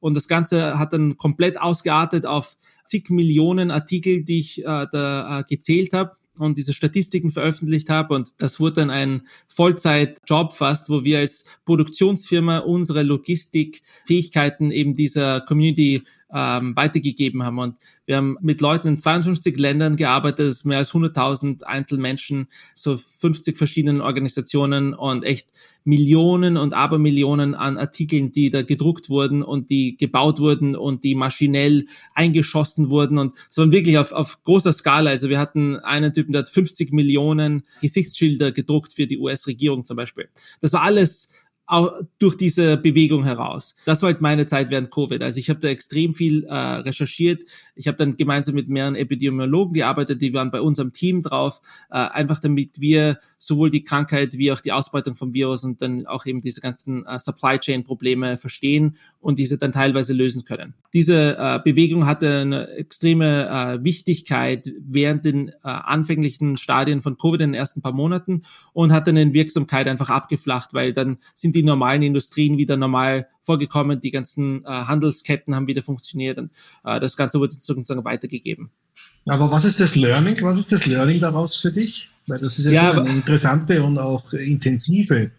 Und das Ganze hat dann komplett ausgeartet auf zig Millionen Artikel, die ich äh, da äh, gezählt habe und diese Statistiken veröffentlicht habe. Und das wurde dann ein Vollzeitjob fast, wo wir als Produktionsfirma unsere Logistikfähigkeiten eben dieser Community ähm, weitergegeben haben. Und wir haben mit Leuten in 52 Ländern gearbeitet, das mehr als 100.000 Einzelmenschen, so 50 verschiedenen Organisationen und echt Millionen und Abermillionen an Artikeln, die da gedruckt wurden und die gebaut wurden und die maschinell eingeschossen wurden. Und es war wirklich auf, auf großer Skala. Also wir hatten einen Typen, der hat 50 Millionen Gesichtsschilder gedruckt für die US-Regierung zum Beispiel. Das war alles auch durch diese Bewegung heraus. Das war halt meine Zeit während Covid. Also ich habe da extrem viel äh, recherchiert. Ich habe dann gemeinsam mit mehreren Epidemiologen gearbeitet, die waren bei unserem Team drauf, äh, einfach damit wir sowohl die Krankheit wie auch die Ausbreitung vom Virus und dann auch eben diese ganzen äh, Supply Chain Probleme verstehen und diese dann teilweise lösen können. Diese äh, Bewegung hatte eine extreme äh, Wichtigkeit während den äh, anfänglichen Stadien von Covid in den ersten paar Monaten und hat dann in Wirksamkeit einfach abgeflacht, weil dann sind die normalen Industrien wieder normal vorgekommen, die ganzen äh, Handelsketten haben wieder funktioniert und äh, das Ganze wurde sozusagen weitergegeben. Aber was ist das Learning? Was ist das Learning daraus für dich? Weil das ist ja, ja eine interessante und auch intensive.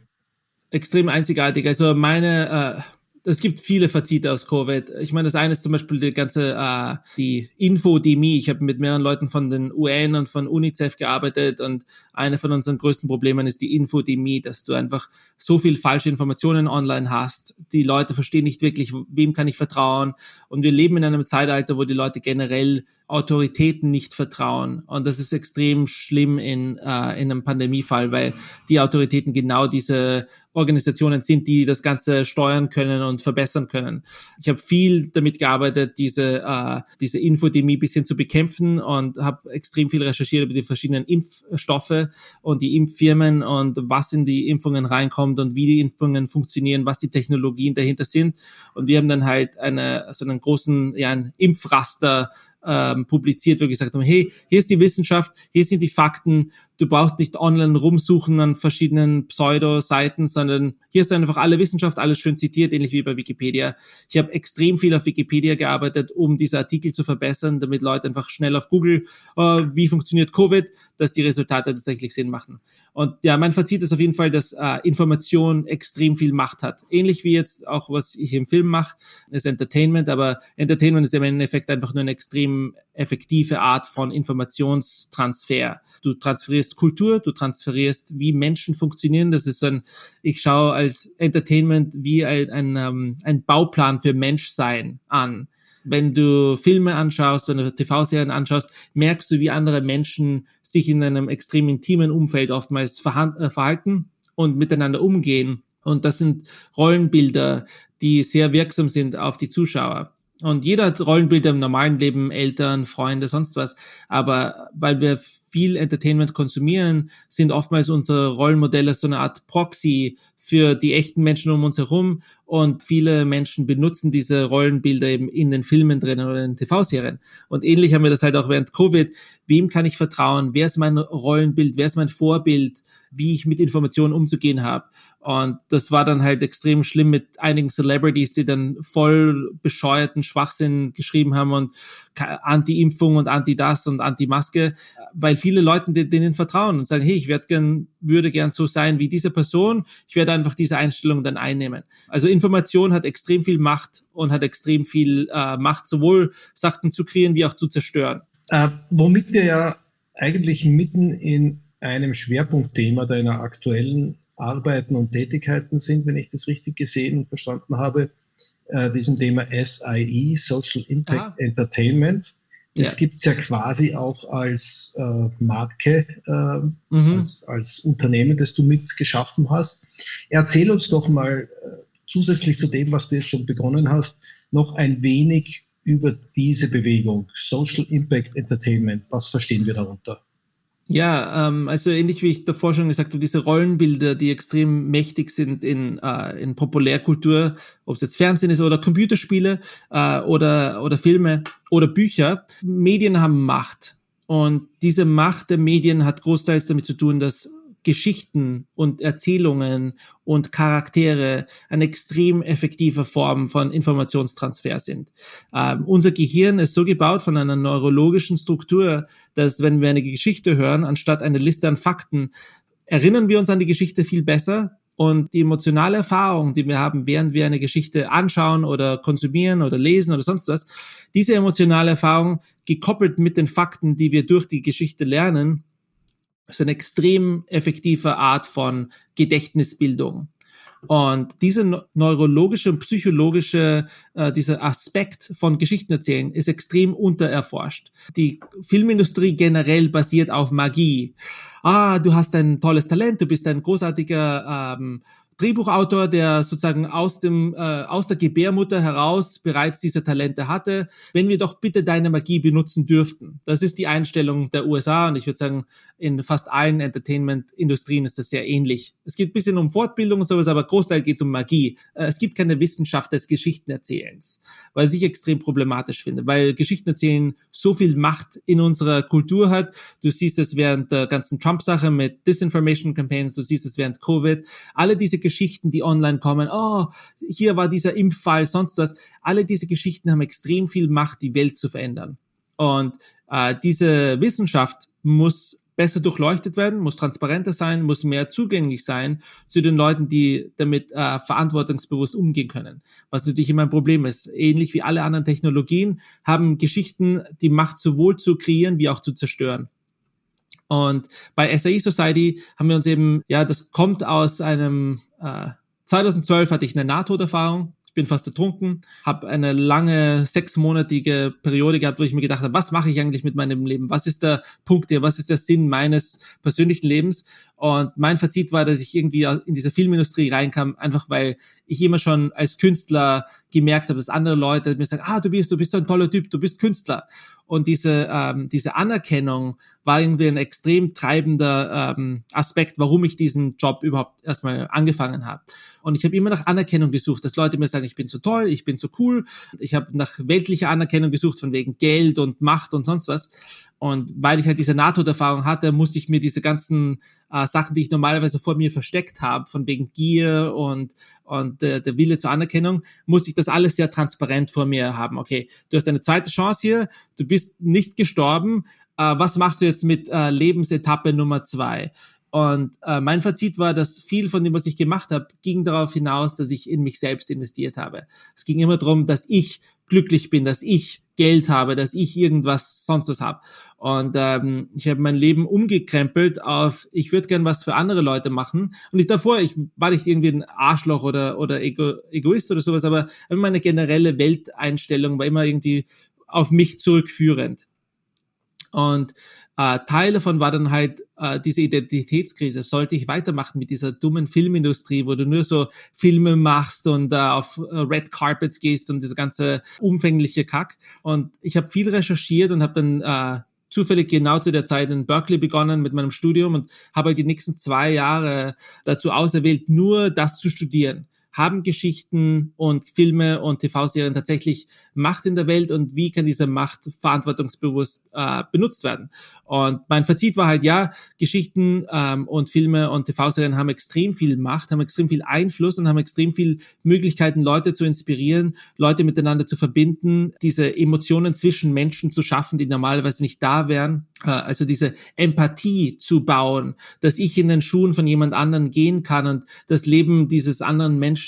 Extrem einzigartig. Also meine, äh, es gibt viele Fazite aus Covid. Ich meine, das eine ist zum Beispiel die ganze äh, die Infodemie. Ich habe mit mehreren Leuten von den UN und von UNICEF gearbeitet und eine von unseren größten Problemen ist die Infodemie, dass du einfach so viel falsche Informationen online hast. Die Leute verstehen nicht wirklich, wem kann ich vertrauen. Und wir leben in einem Zeitalter, wo die Leute generell Autoritäten nicht vertrauen. Und das ist extrem schlimm in, äh, in einem Pandemiefall, weil die Autoritäten genau diese Organisationen sind, die das Ganze steuern können und verbessern können. Ich habe viel damit gearbeitet, diese, äh, diese Infodemie bisschen zu bekämpfen und habe extrem viel recherchiert über die verschiedenen Impfstoffe und die Impffirmen und was in die Impfungen reinkommt und wie die Impfungen funktionieren, was die Technologien dahinter sind. Und wir haben dann halt eine, so einen großen, ja, ein Impfraster ähm, publiziert, wo gesagt haben, hey, hier ist die Wissenschaft, hier sind die Fakten, du brauchst nicht online rumsuchen an verschiedenen Pseudo-Seiten, sondern hier ist einfach alle Wissenschaft, alles schön zitiert, ähnlich wie bei Wikipedia. Ich habe extrem viel auf Wikipedia gearbeitet, um diese Artikel zu verbessern, damit Leute einfach schnell auf Google, äh, wie funktioniert Covid, dass die Resultate tatsächlich Sinn machen. Und ja, mein Fazit ist auf jeden Fall, dass äh, Information extrem viel Macht hat. Ähnlich wie jetzt auch, was ich im Film mache, ist Entertainment, aber Entertainment ist im Endeffekt einfach nur eine extrem effektive Art von Informationstransfer. Du transferierst Kultur, du transferierst, wie Menschen funktionieren. Das ist ein, ich schaue als Entertainment wie ein, ein, ähm, ein Bauplan für Menschsein an wenn du Filme anschaust, wenn du TV-Serien anschaust, merkst du, wie andere Menschen sich in einem extrem intimen Umfeld oftmals äh, verhalten und miteinander umgehen. Und das sind Rollenbilder, die sehr wirksam sind auf die Zuschauer. Und jeder hat Rollenbilder im normalen Leben, Eltern, Freunde, sonst was. Aber weil wir viel Entertainment konsumieren, sind oftmals unsere Rollenmodelle so eine Art Proxy für die echten Menschen um uns herum. Und viele Menschen benutzen diese Rollenbilder eben in den Filmen drinnen oder in den TV-Serien. Und ähnlich haben wir das halt auch während Covid. Wem kann ich vertrauen? Wer ist mein Rollenbild? Wer ist mein Vorbild? Wie ich mit Informationen umzugehen habe? Und das war dann halt extrem schlimm mit einigen Celebrities, die dann voll bescheuerten Schwachsinn geschrieben haben und Anti-Impfung und Anti-Das und Anti-Maske, weil viele Leute denen vertrauen und sagen, hey, ich gern, würde gern so sein wie diese Person, ich werde einfach diese Einstellung dann einnehmen. Also Information hat extrem viel Macht und hat extrem viel äh, Macht, sowohl Sachen zu kreieren wie auch zu zerstören. Äh, womit wir ja eigentlich mitten in einem Schwerpunktthema deiner aktuellen Arbeiten und Tätigkeiten sind, wenn ich das richtig gesehen und verstanden habe, äh, diesem Thema SIE, Social Impact Aha. Entertainment. Das ja. gibt es ja quasi auch als äh, Marke, äh, mhm. als, als, Unternehmen, das du mitgeschaffen hast. Erzähl uns doch mal äh, zusätzlich zu dem, was du jetzt schon begonnen hast, noch ein wenig über diese Bewegung, Social Impact Entertainment. Was verstehen wir darunter? Ja, ähm, also ähnlich wie ich davor schon gesagt habe, diese Rollenbilder, die extrem mächtig sind in, äh, in Populärkultur, ob es jetzt Fernsehen ist oder Computerspiele äh, oder, oder Filme oder Bücher. Medien haben Macht. Und diese Macht der Medien hat großteils damit zu tun, dass Geschichten und Erzählungen und Charaktere eine extrem effektive Form von Informationstransfer sind. Ähm, unser Gehirn ist so gebaut von einer neurologischen Struktur, dass wenn wir eine Geschichte hören, anstatt eine Liste an Fakten, erinnern wir uns an die Geschichte viel besser und die emotionale Erfahrung, die wir haben, während wir eine Geschichte anschauen oder konsumieren oder lesen oder sonst was, diese emotionale Erfahrung gekoppelt mit den Fakten, die wir durch die Geschichte lernen, ist eine extrem effektive Art von Gedächtnisbildung. Und diese neurologische und psychologische, äh, dieser Aspekt von Geschichten erzählen ist extrem untererforscht. Die Filmindustrie generell basiert auf Magie. Ah, du hast ein tolles Talent, du bist ein großartiger ähm, Drehbuchautor, der sozusagen aus dem äh, aus der Gebärmutter heraus bereits diese Talente hatte, wenn wir doch bitte deine Magie benutzen dürften. Das ist die Einstellung der USA und ich würde sagen, in fast allen Entertainment-Industrien ist das sehr ähnlich. Es geht ein bisschen um Fortbildung und sowas, aber Großteil geht um Magie. Äh, es gibt keine Wissenschaft des Geschichtenerzählens, weil ich extrem problematisch finde, weil Geschichtenerzählen so viel Macht in unserer Kultur hat. Du siehst es während der ganzen Trump-Sache mit Disinformation Campaigns, du siehst es während Covid. Alle diese Geschichten, die online kommen, oh, hier war dieser Impffall, sonst was. Alle diese Geschichten haben extrem viel Macht, die Welt zu verändern. Und äh, diese Wissenschaft muss besser durchleuchtet werden, muss transparenter sein, muss mehr zugänglich sein zu den Leuten, die damit äh, verantwortungsbewusst umgehen können. Was natürlich immer ein Problem ist. Ähnlich wie alle anderen Technologien haben Geschichten die Macht sowohl zu kreieren wie auch zu zerstören. Und bei SAE Society haben wir uns eben, ja, das kommt aus einem, äh, 2012 hatte ich eine Nahtoderfahrung, bin fast ertrunken, habe eine lange sechsmonatige Periode gehabt, wo ich mir gedacht habe, was mache ich eigentlich mit meinem Leben? Was ist der Punkt hier? Was ist der Sinn meines persönlichen Lebens? Und mein Fazit war, dass ich irgendwie in diese Filmindustrie reinkam, einfach weil ich immer schon als Künstler gemerkt habe, dass andere Leute mir sagen, ah, du bist, du bist ein toller Typ, du bist Künstler. Und diese, ähm, diese Anerkennung war irgendwie ein extrem treibender ähm, Aspekt, warum ich diesen Job überhaupt erstmal angefangen habe. Und ich habe immer nach Anerkennung gesucht, dass Leute mir sagen, ich bin so toll, ich bin so cool. Ich habe nach weltlicher Anerkennung gesucht, von wegen Geld und Macht und sonst was. Und weil ich halt diese NATO-Erfahrung hatte, musste ich mir diese ganzen äh, Sachen, die ich normalerweise vor mir versteckt habe, von wegen Gier und, und äh, der Wille zur Anerkennung, musste ich das alles sehr transparent vor mir haben. Okay, du hast eine zweite Chance hier, du bist nicht gestorben, äh, was machst du jetzt mit äh, Lebensetappe Nummer zwei? Und äh, mein Fazit war, dass viel von dem, was ich gemacht habe, ging darauf hinaus, dass ich in mich selbst investiert habe. Es ging immer darum, dass ich glücklich bin, dass ich Geld habe, dass ich irgendwas sonst was habe. Und ähm, ich habe mein Leben umgekrempelt auf, ich würde gern was für andere Leute machen. Und ich davor, ich war nicht irgendwie ein Arschloch oder, oder Ego, Egoist oder sowas, aber meine generelle Welteinstellung war immer irgendwie auf mich zurückführend. Und äh, Teil davon war dann halt äh, diese Identitätskrise. Sollte ich weitermachen mit dieser dummen Filmindustrie, wo du nur so Filme machst und äh, auf äh, Red Carpets gehst und diese ganze umfängliche Kack. Und ich habe viel recherchiert und habe dann äh, zufällig genau zu der Zeit in Berkeley begonnen mit meinem Studium und habe halt die nächsten zwei Jahre dazu auserwählt, nur das zu studieren haben Geschichten und Filme und TV-Serien tatsächlich Macht in der Welt und wie kann diese Macht verantwortungsbewusst äh, benutzt werden? Und mein Fazit war halt, ja, Geschichten ähm, und Filme und TV-Serien haben extrem viel Macht, haben extrem viel Einfluss und haben extrem viel Möglichkeiten, Leute zu inspirieren, Leute miteinander zu verbinden, diese Emotionen zwischen Menschen zu schaffen, die normalerweise nicht da wären. Äh, also diese Empathie zu bauen, dass ich in den Schuhen von jemand anderen gehen kann und das Leben dieses anderen Menschen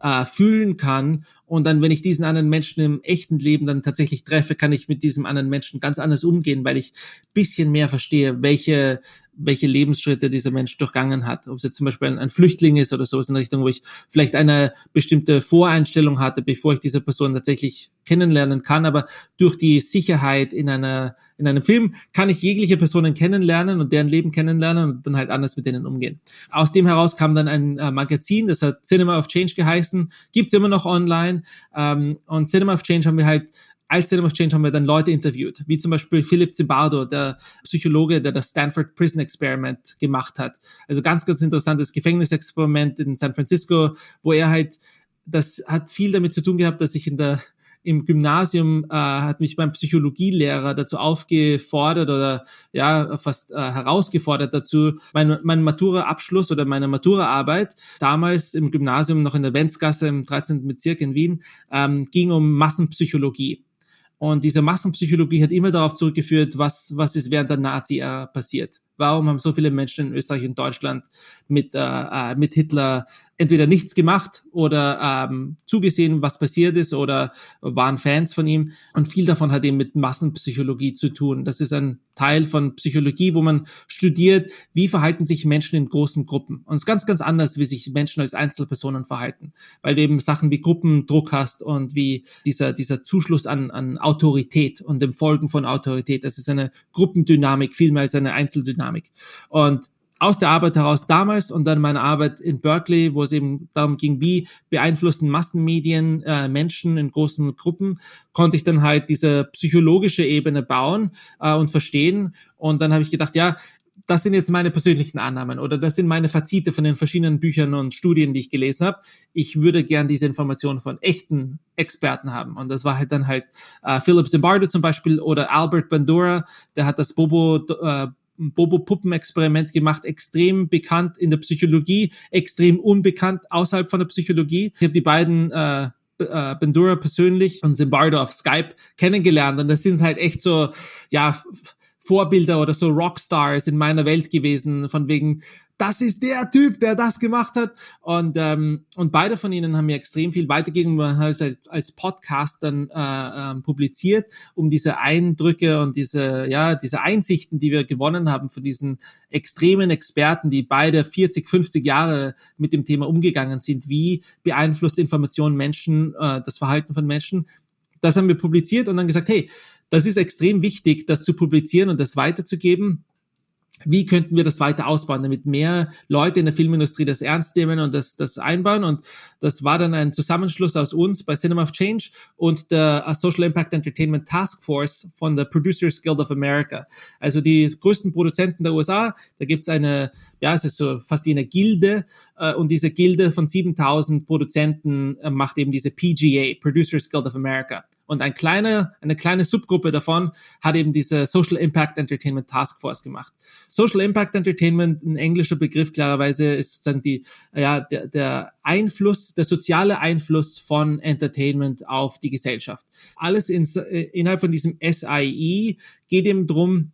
äh, fühlen kann. Und dann, wenn ich diesen anderen Menschen im echten Leben dann tatsächlich treffe, kann ich mit diesem anderen Menschen ganz anders umgehen, weil ich bisschen mehr verstehe, welche, welche Lebensschritte dieser Mensch durchgangen hat. Ob es jetzt zum Beispiel ein, ein Flüchtling ist oder sowas in Richtung, wo ich vielleicht eine bestimmte Voreinstellung hatte, bevor ich diese Person tatsächlich kennenlernen kann. Aber durch die Sicherheit in einer, in einem Film kann ich jegliche Personen kennenlernen und deren Leben kennenlernen und dann halt anders mit denen umgehen. Aus dem heraus kam dann ein äh, Magazin, das hat Cinema of Change geheißen, gibt's immer noch online. Ähm, und Cinema of Change haben wir halt als Cinema of Change haben wir dann Leute interviewt, wie zum Beispiel Philip Zimbardo, der Psychologe, der das Stanford Prison Experiment gemacht hat. Also ganz, ganz interessantes Gefängnisexperiment in San Francisco, wo er halt, das hat viel damit zu tun gehabt, dass ich in der im Gymnasium äh, hat mich mein Psychologielehrer dazu aufgefordert oder ja fast äh, herausgefordert dazu, mein, mein Matura-Abschluss oder meine Matura-Arbeit damals im Gymnasium noch in der Wenzgasse im 13. Bezirk in Wien ähm, ging um Massenpsychologie. Und diese Massenpsychologie hat immer darauf zurückgeführt, was, was ist während der Nazi-Ära passiert. Warum haben so viele Menschen in Österreich und Deutschland mit, äh, äh, mit Hitler entweder nichts gemacht oder ähm, zugesehen, was passiert ist oder waren Fans von ihm? Und viel davon hat eben mit Massenpsychologie zu tun. Das ist ein Teil von Psychologie, wo man studiert, wie verhalten sich Menschen in großen Gruppen. Und es ist ganz, ganz anders, wie sich Menschen als Einzelpersonen verhalten, weil du eben Sachen wie Gruppendruck hast und wie dieser, dieser Zuschluss an, an Autorität und dem Folgen von Autorität. Das ist eine Gruppendynamik viel mehr als eine Einzeldynamik. Dynamik. Und aus der Arbeit heraus damals und dann meine Arbeit in Berkeley, wo es eben darum ging, wie beeinflussen Massenmedien äh, Menschen in großen Gruppen, konnte ich dann halt diese psychologische Ebene bauen äh, und verstehen. Und dann habe ich gedacht, ja, das sind jetzt meine persönlichen Annahmen oder das sind meine Fazite von den verschiedenen Büchern und Studien, die ich gelesen habe. Ich würde gern diese Informationen von echten Experten haben. Und das war halt dann halt äh, Philip Zimbardo zum Beispiel oder Albert Bandura, der hat das Bobo äh, Bobo-Puppen-Experiment gemacht, extrem bekannt in der Psychologie, extrem unbekannt außerhalb von der Psychologie. Ich habe die beiden äh, äh, Bandura persönlich und Zimbardo auf Skype kennengelernt und das sind halt echt so, ja, Vorbilder oder so Rockstars in meiner Welt gewesen, von wegen, das ist der Typ, der das gemacht hat. Und, ähm, und beide von ihnen haben mir extrem viel weitergegeben, halt als, als Podcast dann äh, ähm, publiziert, um diese Eindrücke und diese, ja, diese Einsichten, die wir gewonnen haben von diesen extremen Experten, die beide 40, 50 Jahre mit dem Thema umgegangen sind. Wie beeinflusst Information Menschen, äh, das Verhalten von Menschen? Das haben wir publiziert und dann gesagt, hey, das ist extrem wichtig, das zu publizieren und das weiterzugeben wie könnten wir das weiter ausbauen, damit mehr Leute in der Filmindustrie das ernst nehmen und das, das einbauen. Und das war dann ein Zusammenschluss aus uns bei Cinema of Change und der uh, Social Impact Entertainment Task Force von der Producers Guild of America. Also die größten Produzenten der USA. Da gibt's eine, ja, es ist so fast wie eine Gilde. Äh, und diese Gilde von 7000 Produzenten äh, macht eben diese PGA, Producers Guild of America. Und ein kleiner, eine kleine Subgruppe davon hat eben diese Social Impact Entertainment Task Force gemacht. Social Impact Entertainment, ein englischer Begriff klarerweise, ist sozusagen die, ja, der, der Einfluss, der soziale Einfluss von Entertainment auf die Gesellschaft. Alles in, äh, innerhalb von diesem SIE geht eben drum,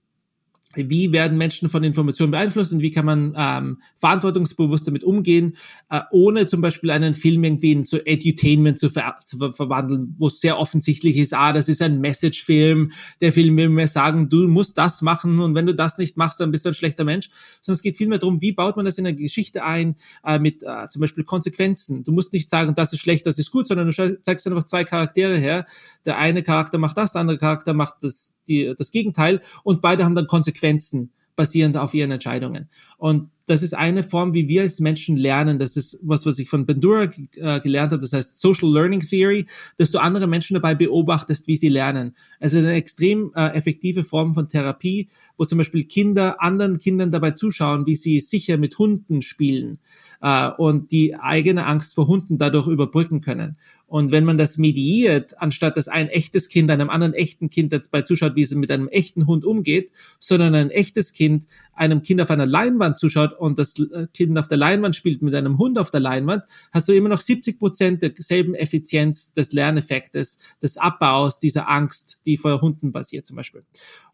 wie werden Menschen von Informationen beeinflusst und wie kann man ähm, verantwortungsbewusst damit umgehen, äh, ohne zum Beispiel einen Film irgendwie in so Edutainment zu, ver zu ver verwandeln, wo es sehr offensichtlich ist, ah, das ist ein Message-Film, der Film will mir sagen, du musst das machen und wenn du das nicht machst, dann bist du ein schlechter Mensch, sondern es geht vielmehr darum, wie baut man das in eine Geschichte ein, äh, mit äh, zum Beispiel Konsequenzen. Du musst nicht sagen, das ist schlecht, das ist gut, sondern du zeigst einfach zwei Charaktere her. Der eine Charakter macht das, der andere Charakter macht das, die, das Gegenteil und beide haben dann Konsequenzen basierend auf ihren Entscheidungen. Und das ist eine Form, wie wir als Menschen lernen. Das ist was, was ich von Bandura äh, gelernt habe. Das heißt Social Learning Theory, dass du andere Menschen dabei beobachtest, wie sie lernen. Also eine extrem äh, effektive Form von Therapie, wo zum Beispiel Kinder anderen Kindern dabei zuschauen, wie sie sicher mit Hunden spielen äh, und die eigene Angst vor Hunden dadurch überbrücken können. Und wenn man das mediiert, anstatt dass ein echtes Kind einem anderen echten Kind dabei zuschaut, wie es mit einem echten Hund umgeht, sondern ein echtes Kind einem Kind auf einer Leinwand zuschaut und das äh, Kind auf der Leinwand spielt mit einem Hund auf der Leinwand, hast du immer noch 70 Prozent derselben Effizienz des Lerneffektes, des Abbaus dieser Angst, die vor Hunden basiert zum Beispiel.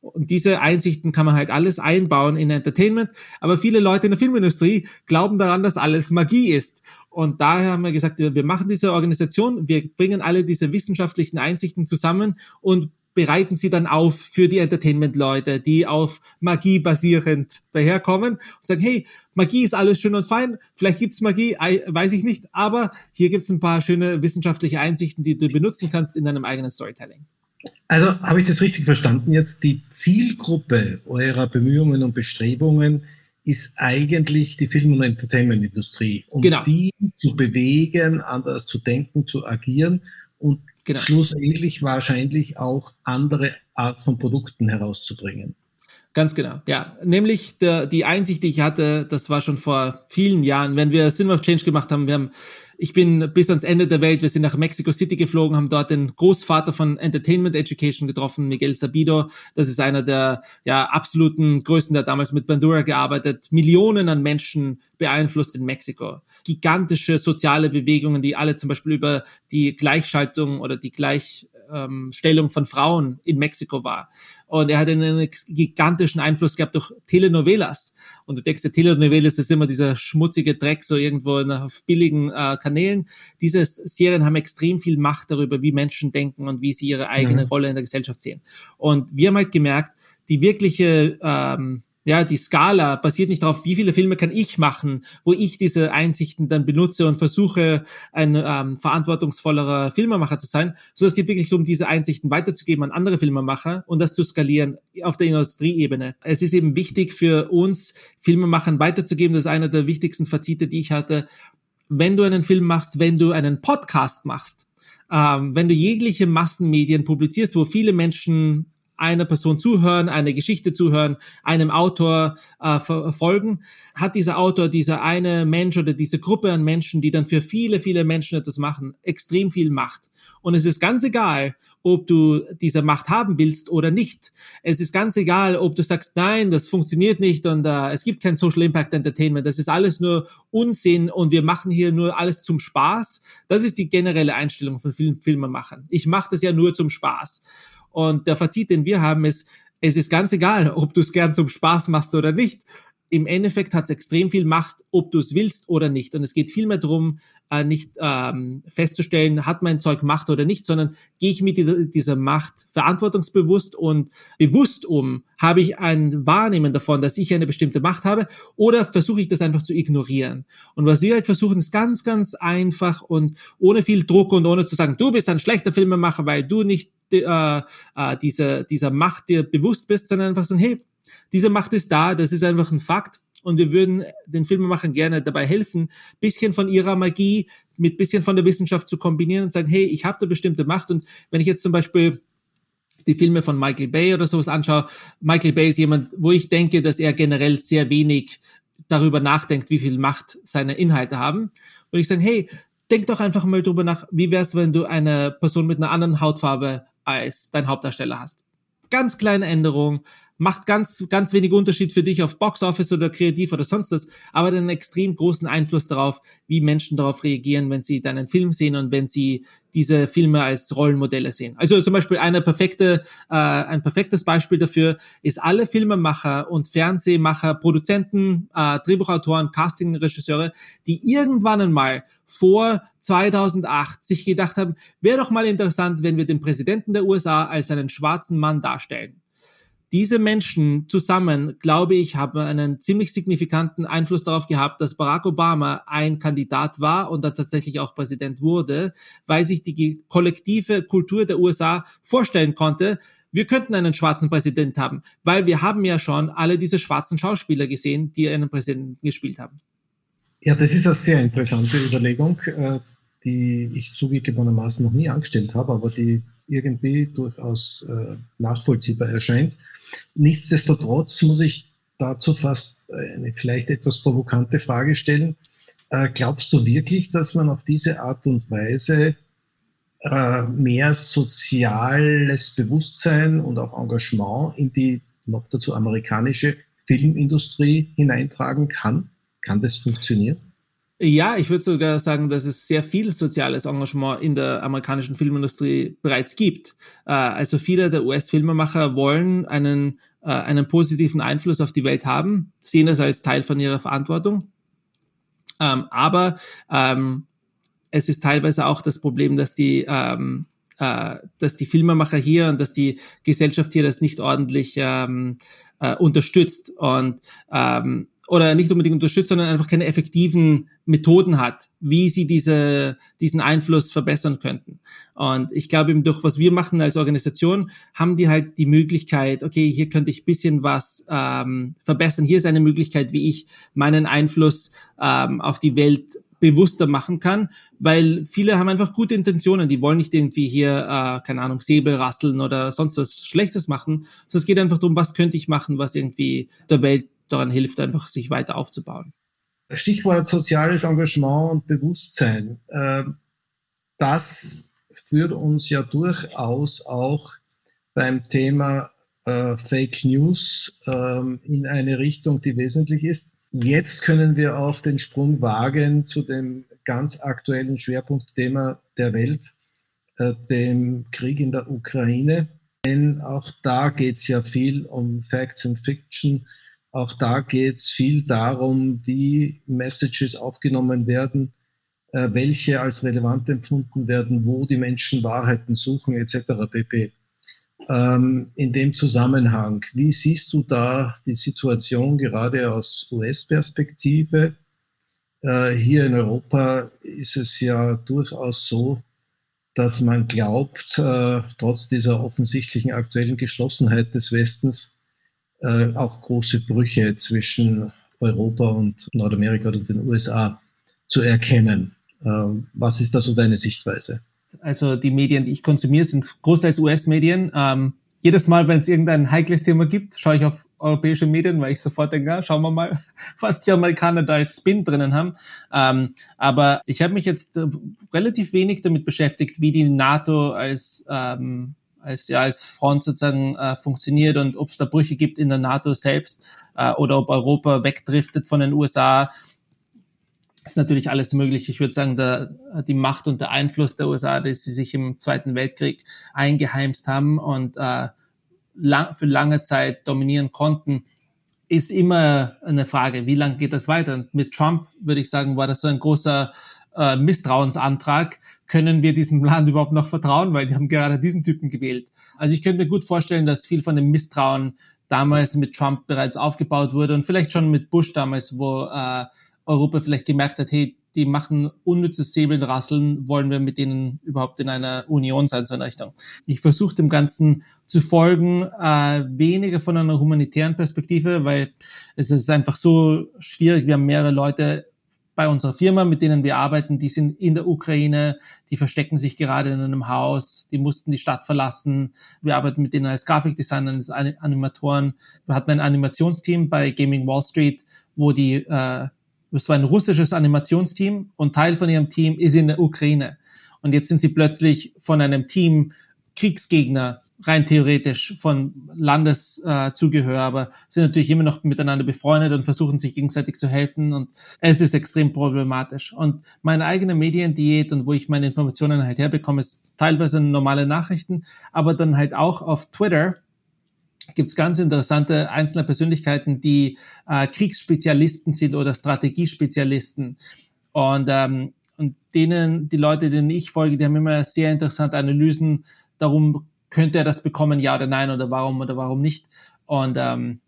Und diese Einsichten kann man halt alles einbauen in Entertainment. Aber viele Leute in der Filmindustrie glauben daran, dass alles Magie ist. Und daher haben wir gesagt, wir machen diese Organisation, wir bringen alle diese wissenschaftlichen Einsichten zusammen und bereiten sie dann auf für die Entertainment-Leute, die auf Magie basierend daherkommen und sagen, hey, Magie ist alles schön und fein, vielleicht gibt's Magie, weiß ich nicht, aber hier gibt's ein paar schöne wissenschaftliche Einsichten, die du benutzen kannst in deinem eigenen Storytelling. Also habe ich das richtig verstanden jetzt? Die Zielgruppe eurer Bemühungen und Bestrebungen ist eigentlich die Film- und Entertainment-Industrie, um genau. die zu bewegen, anders zu denken, zu agieren und genau. schlussendlich wahrscheinlich auch andere Art von Produkten herauszubringen. Ganz genau, ja. Nämlich der, die Einsicht, die ich hatte, das war schon vor vielen Jahren, wenn wir Cinema of Change gemacht haben, wir haben, ich bin bis ans Ende der Welt, wir sind nach Mexico City geflogen, haben dort den Großvater von Entertainment Education getroffen, Miguel Sabido. Das ist einer der ja, absoluten Größten, der damals mit Bandura gearbeitet, Millionen an Menschen beeinflusst in Mexiko. Gigantische soziale Bewegungen, die alle zum Beispiel über die Gleichschaltung oder die Gleich ähm, Stellung von Frauen in Mexiko war. Und er hat einen gigantischen Einfluss gehabt durch Telenovelas. Und du denkst, der Telenovelas ist immer dieser schmutzige Dreck so irgendwo auf billigen äh, Kanälen. Diese Serien haben extrem viel Macht darüber, wie Menschen denken und wie sie ihre eigene mhm. Rolle in der Gesellschaft sehen. Und wir haben halt gemerkt, die wirkliche ähm, ja, die Skala basiert nicht darauf, wie viele Filme kann ich machen, wo ich diese Einsichten dann benutze und versuche, ein ähm, verantwortungsvollerer Filmemacher zu sein, sondern es geht wirklich darum, diese Einsichten weiterzugeben an andere Filmemacher und das zu skalieren auf der Industrieebene. Es ist eben wichtig für uns, Filmemachern weiterzugeben. Das ist einer der wichtigsten Fazite, die ich hatte. Wenn du einen Film machst, wenn du einen Podcast machst, ähm, wenn du jegliche Massenmedien publizierst, wo viele Menschen einer Person zuhören, eine Geschichte zuhören, einem Autor äh, folgen, hat dieser Autor, dieser eine Mensch oder diese Gruppe an Menschen, die dann für viele, viele Menschen etwas machen, extrem viel Macht. Und es ist ganz egal, ob du diese Macht haben willst oder nicht. Es ist ganz egal, ob du sagst, nein, das funktioniert nicht und uh, es gibt kein Social Impact Entertainment. Das ist alles nur Unsinn und wir machen hier nur alles zum Spaß. Das ist die generelle Einstellung von vielen Filmemachern. Ich mache das ja nur zum Spaß. Und der Fazit, den wir haben, ist, es ist ganz egal, ob du es gern zum Spaß machst oder nicht im Endeffekt hat es extrem viel Macht, ob du es willst oder nicht. Und es geht vielmehr darum, äh, nicht ähm, festzustellen, hat mein Zeug Macht oder nicht, sondern gehe ich mit dieser, dieser Macht verantwortungsbewusst und bewusst um? Habe ich ein Wahrnehmen davon, dass ich eine bestimmte Macht habe? Oder versuche ich das einfach zu ignorieren? Und was wir halt versuchen, ist ganz, ganz einfach und ohne viel Druck und ohne zu sagen, du bist ein schlechter Filmemacher, weil du nicht äh, äh, dieser, dieser Macht dir bewusst bist, sondern einfach sagen, hey, diese Macht ist da, das ist einfach ein Fakt. Und wir würden den Filmemachern gerne dabei helfen, bisschen von ihrer Magie mit bisschen von der Wissenschaft zu kombinieren und sagen, hey, ich habe da bestimmte Macht. Und wenn ich jetzt zum Beispiel die Filme von Michael Bay oder sowas anschaue, Michael Bay ist jemand, wo ich denke, dass er generell sehr wenig darüber nachdenkt, wie viel Macht seine Inhalte haben. Und ich sage, hey, denk doch einfach mal drüber nach, wie wär's, wenn du eine Person mit einer anderen Hautfarbe als dein Hauptdarsteller hast. Ganz kleine Änderung, macht ganz, ganz wenig Unterschied für dich auf Box Office oder kreativ oder sonst was, aber einen extrem großen Einfluss darauf, wie Menschen darauf reagieren, wenn sie deinen Film sehen und wenn sie diese Filme als Rollenmodelle sehen. Also zum Beispiel eine perfekte, äh, ein perfektes Beispiel dafür ist alle Filmemacher und Fernsehmacher, Produzenten, äh, Drehbuchautoren, Castingregisseure, die irgendwann einmal vor 2008 sich gedacht haben, wäre doch mal interessant, wenn wir den Präsidenten der USA als einen schwarzen Mann darstellen diese Menschen zusammen, glaube ich, haben einen ziemlich signifikanten Einfluss darauf gehabt, dass Barack Obama ein Kandidat war und dann tatsächlich auch Präsident wurde, weil sich die kollektive Kultur der USA vorstellen konnte, wir könnten einen schwarzen Präsident haben, weil wir haben ja schon alle diese schwarzen Schauspieler gesehen, die einen Präsidenten gespielt haben. Ja, das ist eine sehr interessante Überlegung, äh, die ich zugegebenermaßen noch nie angestellt habe, aber die irgendwie durchaus äh, nachvollziehbar erscheint. Nichtsdestotrotz muss ich dazu fast eine vielleicht etwas provokante Frage stellen. Äh, glaubst du wirklich, dass man auf diese Art und Weise äh, mehr soziales Bewusstsein und auch Engagement in die noch dazu amerikanische Filmindustrie hineintragen kann? Kann das funktionieren? Ja, ich würde sogar sagen, dass es sehr viel soziales Engagement in der amerikanischen Filmindustrie bereits gibt. Äh, also viele der US-Filmemacher wollen einen, äh, einen positiven Einfluss auf die Welt haben, sehen das als Teil von ihrer Verantwortung. Ähm, aber ähm, es ist teilweise auch das Problem, dass die, ähm, äh, dass die Filmemacher hier und dass die Gesellschaft hier das nicht ordentlich unterstützt. Und oder nicht unbedingt unterstützt, sondern einfach keine effektiven Methoden hat, wie sie diese, diesen Einfluss verbessern könnten. Und ich glaube eben durch was wir machen als Organisation, haben die halt die Möglichkeit, okay, hier könnte ich bisschen was ähm, verbessern. Hier ist eine Möglichkeit, wie ich meinen Einfluss ähm, auf die Welt bewusster machen kann, weil viele haben einfach gute Intentionen, die wollen nicht irgendwie hier, äh, keine Ahnung, Säbel rasseln oder sonst was Schlechtes machen, sondern es geht einfach darum, was könnte ich machen, was irgendwie der Welt daran hilft, einfach sich weiter aufzubauen. Stichwort soziales Engagement und Bewusstsein. Ähm, das führt uns ja durchaus auch beim Thema äh, Fake News ähm, in eine Richtung, die wesentlich ist. Jetzt können wir auch den Sprung wagen zu dem ganz aktuellen Schwerpunktthema der Welt, äh, dem Krieg in der Ukraine. Denn auch da geht es ja viel um Facts and Fiction, auch da geht es viel darum, wie Messages aufgenommen werden, äh, welche als relevant empfunden werden, wo die Menschen Wahrheiten suchen, etc. pp. Ähm, in dem Zusammenhang, wie siehst du da die Situation gerade aus US-Perspektive? Äh, hier in Europa ist es ja durchaus so, dass man glaubt, äh, trotz dieser offensichtlichen aktuellen Geschlossenheit des Westens, äh, auch große Brüche zwischen Europa und Nordamerika oder den USA zu erkennen. Äh, was ist da so deine Sichtweise? Also die Medien, die ich konsumiere, sind großteils US-Medien. Ähm, jedes Mal, wenn es irgendein heikles Thema gibt, schaue ich auf europäische Medien, weil ich sofort denke, ja, schauen wir mal, was die Amerikaner da als Spin drinnen haben. Ähm, aber ich habe mich jetzt äh, relativ wenig damit beschäftigt, wie die NATO als ähm, als, ja, als Front sozusagen äh, funktioniert und ob es da Brüche gibt in der NATO selbst äh, oder ob Europa wegdriftet von den USA. Ist natürlich alles möglich. Ich würde sagen, der, die Macht und der Einfluss der USA, dass sie sich im Zweiten Weltkrieg eingeheimst haben und äh, lang, für lange Zeit dominieren konnten, ist immer eine Frage, wie lange geht das weiter? Und mit Trump, würde ich sagen, war das so ein großer äh, Misstrauensantrag. Können wir diesem Land überhaupt noch vertrauen? Weil die haben gerade diesen Typen gewählt. Also ich könnte mir gut vorstellen, dass viel von dem Misstrauen damals mit Trump bereits aufgebaut wurde und vielleicht schon mit Bush damals, wo äh, Europa vielleicht gemerkt hat, hey, die machen unnützes Säbelrasseln, wollen wir mit denen überhaupt in einer Union sein, so in Richtung. Ich versuche dem Ganzen zu folgen, äh, weniger von einer humanitären Perspektive, weil es ist einfach so schwierig. Wir haben mehrere Leute bei unserer Firma, mit denen wir arbeiten, die sind in der Ukraine, die verstecken sich gerade in einem Haus, die mussten die Stadt verlassen. Wir arbeiten mit denen als Grafikdesigner, als Animatoren. Wir hatten ein Animationsteam bei Gaming Wall Street, wo die äh, das war ein russisches Animationsteam und Teil von ihrem Team ist in der Ukraine. Und jetzt sind sie plötzlich von einem Team Kriegsgegner, rein theoretisch von Landeszugehör, äh, aber sind natürlich immer noch miteinander befreundet und versuchen sich gegenseitig zu helfen und es ist extrem problematisch. Und meine eigene Mediendiät und wo ich meine Informationen halt herbekomme, ist teilweise normale Nachrichten, aber dann halt auch auf Twitter gibt es ganz interessante einzelne Persönlichkeiten, die äh, Kriegsspezialisten sind oder Strategiespezialisten. Und, ähm, und denen, die Leute, denen ich folge, die haben immer sehr interessante Analysen darum, könnte er das bekommen, ja oder nein, oder warum oder warum nicht. Und ähm,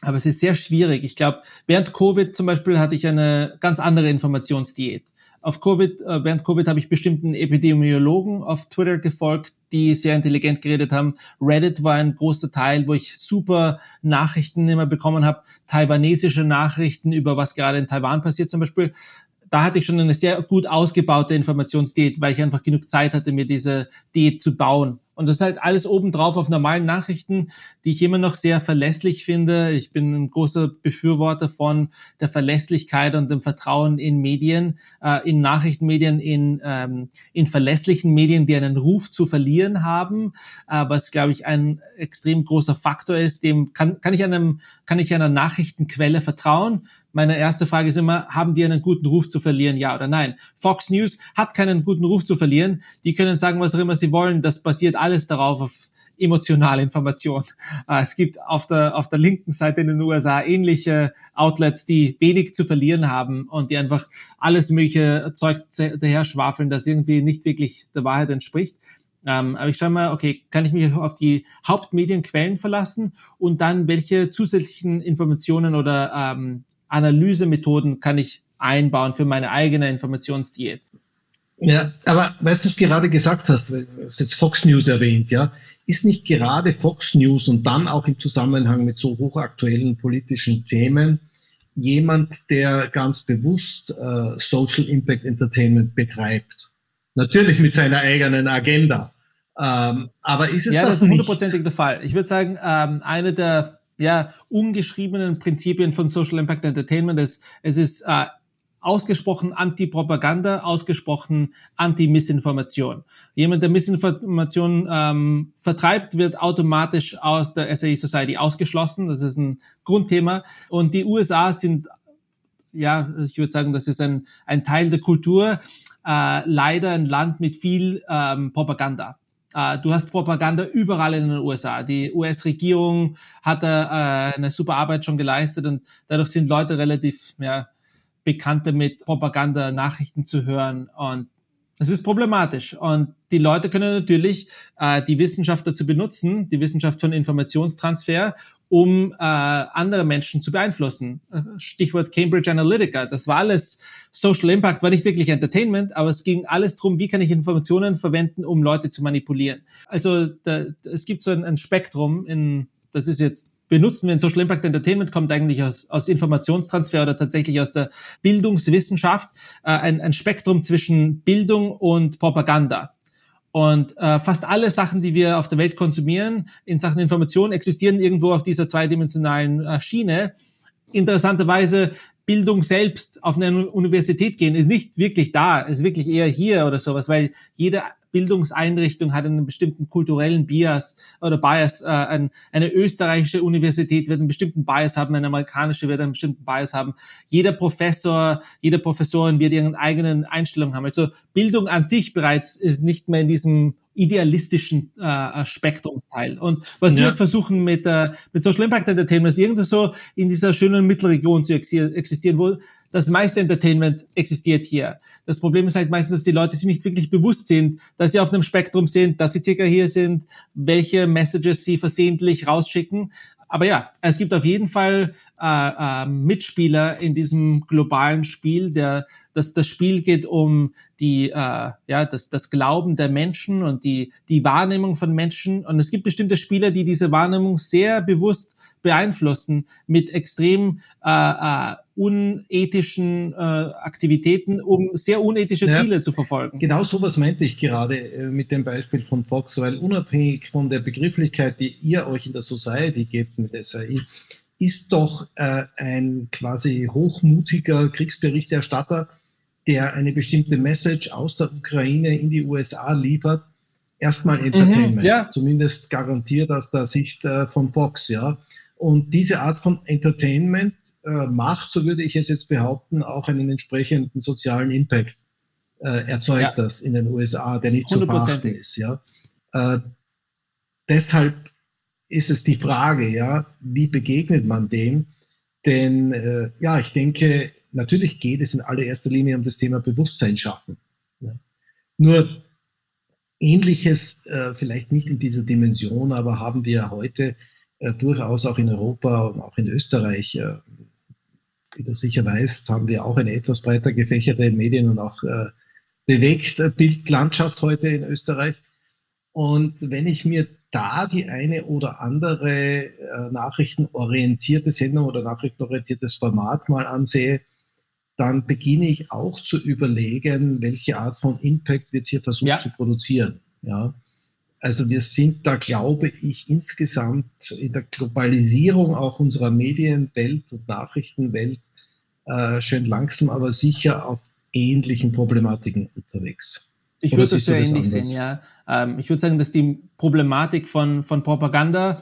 aber es ist sehr schwierig. Ich glaube, während Covid zum Beispiel hatte ich eine ganz andere Informationsdiät auf Covid, äh, während Covid habe ich bestimmten Epidemiologen auf Twitter gefolgt, die sehr intelligent geredet haben. Reddit war ein großer Teil, wo ich super Nachrichten immer bekommen habe, taiwanesische Nachrichten über was gerade in Taiwan passiert zum Beispiel. Da hatte ich schon eine sehr gut ausgebaute Informationsdiät, weil ich einfach genug Zeit hatte, mir diese Diät zu bauen. Und das ist halt alles obendrauf auf normalen Nachrichten, die ich immer noch sehr verlässlich finde. Ich bin ein großer Befürworter von der Verlässlichkeit und dem Vertrauen in Medien, äh, in Nachrichtenmedien, in, ähm, in verlässlichen Medien, die einen Ruf zu verlieren haben, äh, was, glaube ich, ein extrem großer Faktor ist. Dem kann, kann, ich einem, kann ich einer Nachrichtenquelle vertrauen? Meine erste Frage ist immer, haben die einen guten Ruf zu verlieren, ja oder nein? Fox News hat keinen guten Ruf zu verlieren. Die können sagen, was auch immer sie wollen. Das basiert alles darauf auf emotionale Information. Äh, es gibt auf der, auf der linken Seite in den USA ähnliche Outlets, die wenig zu verlieren haben und die einfach alles mögliche Zeug daher schwafeln, das irgendwie nicht wirklich der Wahrheit entspricht. Ähm, aber ich schaue mal, okay, kann ich mich auf die Hauptmedienquellen verlassen und dann welche zusätzlichen Informationen oder ähm, Analysemethoden kann ich einbauen für meine eigene Informationsdiät? Ja, aber weißt du, was du gerade gesagt hast, du hast jetzt Fox News erwähnt, ja, ist nicht gerade Fox News und dann auch im Zusammenhang mit so hochaktuellen politischen Themen jemand, der ganz bewusst äh, Social Impact Entertainment betreibt? Natürlich mit seiner eigenen Agenda. Ähm, aber ist es ja, das, das ist hundertprozentig der Fall. Ich würde sagen, ähm, eine der ja, ungeschriebenen Prinzipien von Social Impact Entertainment ist, es ist äh, ausgesprochen Anti-Propaganda, ausgesprochen Anti-Missinformation. Jemand, der Missinformation ähm, vertreibt, wird automatisch aus der SAE Society ausgeschlossen. Das ist ein Grundthema. Und die USA sind, ja, ich würde sagen, das ist ein, ein Teil der Kultur, äh, leider ein Land mit viel ähm, Propaganda. Uh, du hast Propaganda überall in den USA. Die US-Regierung hat äh, eine super Arbeit schon geleistet und dadurch sind Leute relativ ja, bekannt damit, Propaganda-Nachrichten zu hören. Und es ist problematisch. Und die Leute können natürlich äh, die Wissenschaft dazu benutzen, die Wissenschaft von Informationstransfer, um äh, andere Menschen zu beeinflussen. Stichwort Cambridge Analytica. Das war alles Social Impact, war nicht wirklich Entertainment, aber es ging alles darum, wie kann ich Informationen verwenden, um Leute zu manipulieren. Also da, es gibt so ein, ein Spektrum in, das ist jetzt benutzen in Social Impact Entertainment, kommt eigentlich aus, aus Informationstransfer oder tatsächlich aus der Bildungswissenschaft, äh, ein, ein Spektrum zwischen Bildung und Propaganda. Und äh, fast alle Sachen, die wir auf der Welt konsumieren, in Sachen Information, existieren irgendwo auf dieser zweidimensionalen äh, Schiene. Interessanterweise Bildung selbst auf eine Universität gehen, ist nicht wirklich da, ist wirklich eher hier oder sowas, weil jede Bildungseinrichtung hat einen bestimmten kulturellen Bias oder Bias. Äh, ein, eine österreichische Universität wird einen bestimmten Bias haben, eine amerikanische wird einen bestimmten Bias haben. Jeder Professor, jede Professorin wird ihren eigenen Einstellungen haben. Also Bildung an sich bereits ist nicht mehr in diesem idealistischen äh, Spektrumsteil. Und was ja. wir versuchen mit, äh, mit Social Impact Entertainment ist irgendwie so in dieser schönen Mittelregion zu existieren, wo das meiste Entertainment existiert hier. Das Problem ist halt meistens, dass die Leute sich nicht wirklich bewusst sind, dass sie auf einem Spektrum sind, dass sie circa hier sind, welche Messages sie versehentlich rausschicken. Aber ja, es gibt auf jeden Fall äh, äh, Mitspieler in diesem globalen Spiel, der dass das Spiel geht um die, äh, ja, das, das Glauben der Menschen und die, die Wahrnehmung von Menschen. Und es gibt bestimmte Spieler, die diese Wahrnehmung sehr bewusst beeinflussen mit extrem äh, äh, unethischen äh, Aktivitäten, um sehr unethische ja, Ziele zu verfolgen. Genau sowas meinte ich gerade äh, mit dem Beispiel von Fox, weil unabhängig von der Begrifflichkeit, die ihr euch in der Society gebt mit SAI, ist doch äh, ein quasi hochmutiger Kriegsberichterstatter, der eine bestimmte Message aus der Ukraine in die USA liefert, erstmal mhm, Entertainment, mhm, ja. zumindest garantiert aus der Sicht äh, von Fox, ja. Und diese Art von Entertainment äh, macht, so würde ich es jetzt behaupten, auch einen entsprechenden sozialen Impact äh, erzeugt ja. das in den USA, der nicht zu verachten ist, ja. Äh, deshalb ist es die Frage, ja, wie begegnet man dem? Denn äh, ja, ich denke, natürlich geht es in allererster Linie um das Thema Bewusstsein schaffen. Ja. Nur ähnliches, äh, vielleicht nicht in dieser Dimension, aber haben wir heute äh, durchaus auch in Europa und auch in Österreich, äh, wie du sicher weißt, haben wir auch eine etwas breiter gefächerte Medien- und auch äh, bewegte Bildlandschaft heute in Österreich. Und wenn ich mir da die eine oder andere äh, nachrichtenorientierte Sendung oder nachrichtenorientiertes Format mal ansehe, dann beginne ich auch zu überlegen, welche Art von Impact wird hier versucht ja. zu produzieren. Ja. Also wir sind da, glaube ich, insgesamt in der Globalisierung auch unserer Medienwelt und Nachrichtenwelt äh, schön langsam, aber sicher auf ähnlichen Problematiken unterwegs. Ich würde das sehr ähnlich sehen, ja. Ähm, ich würde sagen, dass die Problematik von, von Propaganda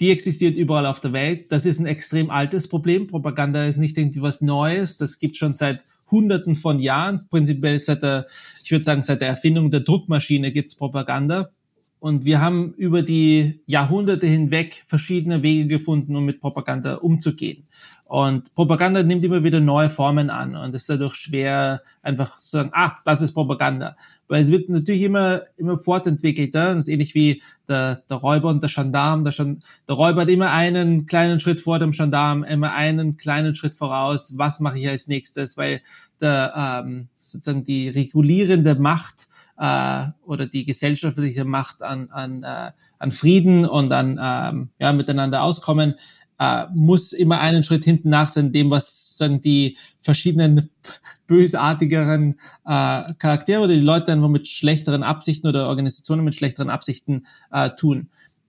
die existiert überall auf der Welt. Das ist ein extrem altes Problem. Propaganda ist nicht irgendwie was Neues. Das gibt schon seit Hunderten von Jahren. Prinzipiell seit der, ich würde sagen, seit der Erfindung der Druckmaschine gibt es Propaganda. Und wir haben über die Jahrhunderte hinweg verschiedene Wege gefunden, um mit Propaganda umzugehen. Und Propaganda nimmt immer wieder neue Formen an und ist dadurch schwer, einfach zu sagen, ah, das ist Propaganda. Weil es wird natürlich immer, immer fortentwickelter. Das ist ähnlich wie der, der Räuber und der Gendarm. Der, der Räuber hat immer einen kleinen Schritt vor dem Gendarm, immer einen kleinen Schritt voraus. Was mache ich als nächstes? Weil der, ähm, sozusagen die regulierende Macht äh, oder die gesellschaftliche Macht an, an, äh, an Frieden und an ähm, ja, miteinander auskommen, äh, muss immer einen Schritt hinten nach sein, dem, was sozusagen die verschiedenen bösartigeren äh, Charaktere oder die Leute einfach mit schlechteren Absichten oder Organisationen mit schlechteren Absichten äh, tun.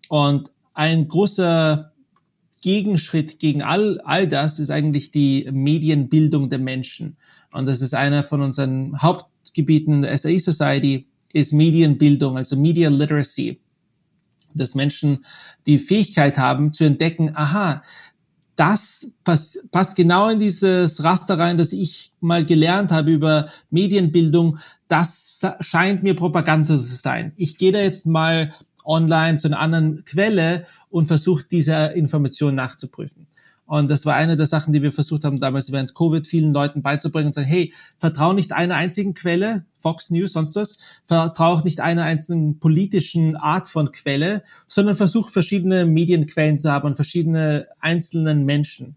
Und ein großer Gegenschritt gegen all, all das ist eigentlich die Medienbildung der Menschen. Und das ist einer von unseren Hauptgebieten in der SAE Society, ist Medienbildung, also Media Literacy dass Menschen die Fähigkeit haben zu entdecken, aha, das pass, passt genau in dieses Raster rein, das ich mal gelernt habe über Medienbildung. Das scheint mir Propaganda zu sein. Ich gehe da jetzt mal online zu einer anderen Quelle und versuche diese Information nachzuprüfen. Und das war eine der Sachen, die wir versucht haben, damals während Covid vielen Leuten beizubringen und sagen, hey, vertrau nicht einer einzigen Quelle, Fox News, sonst was, vertrau auch nicht einer einzelnen politischen Art von Quelle, sondern versuch verschiedene Medienquellen zu haben und verschiedene einzelnen Menschen.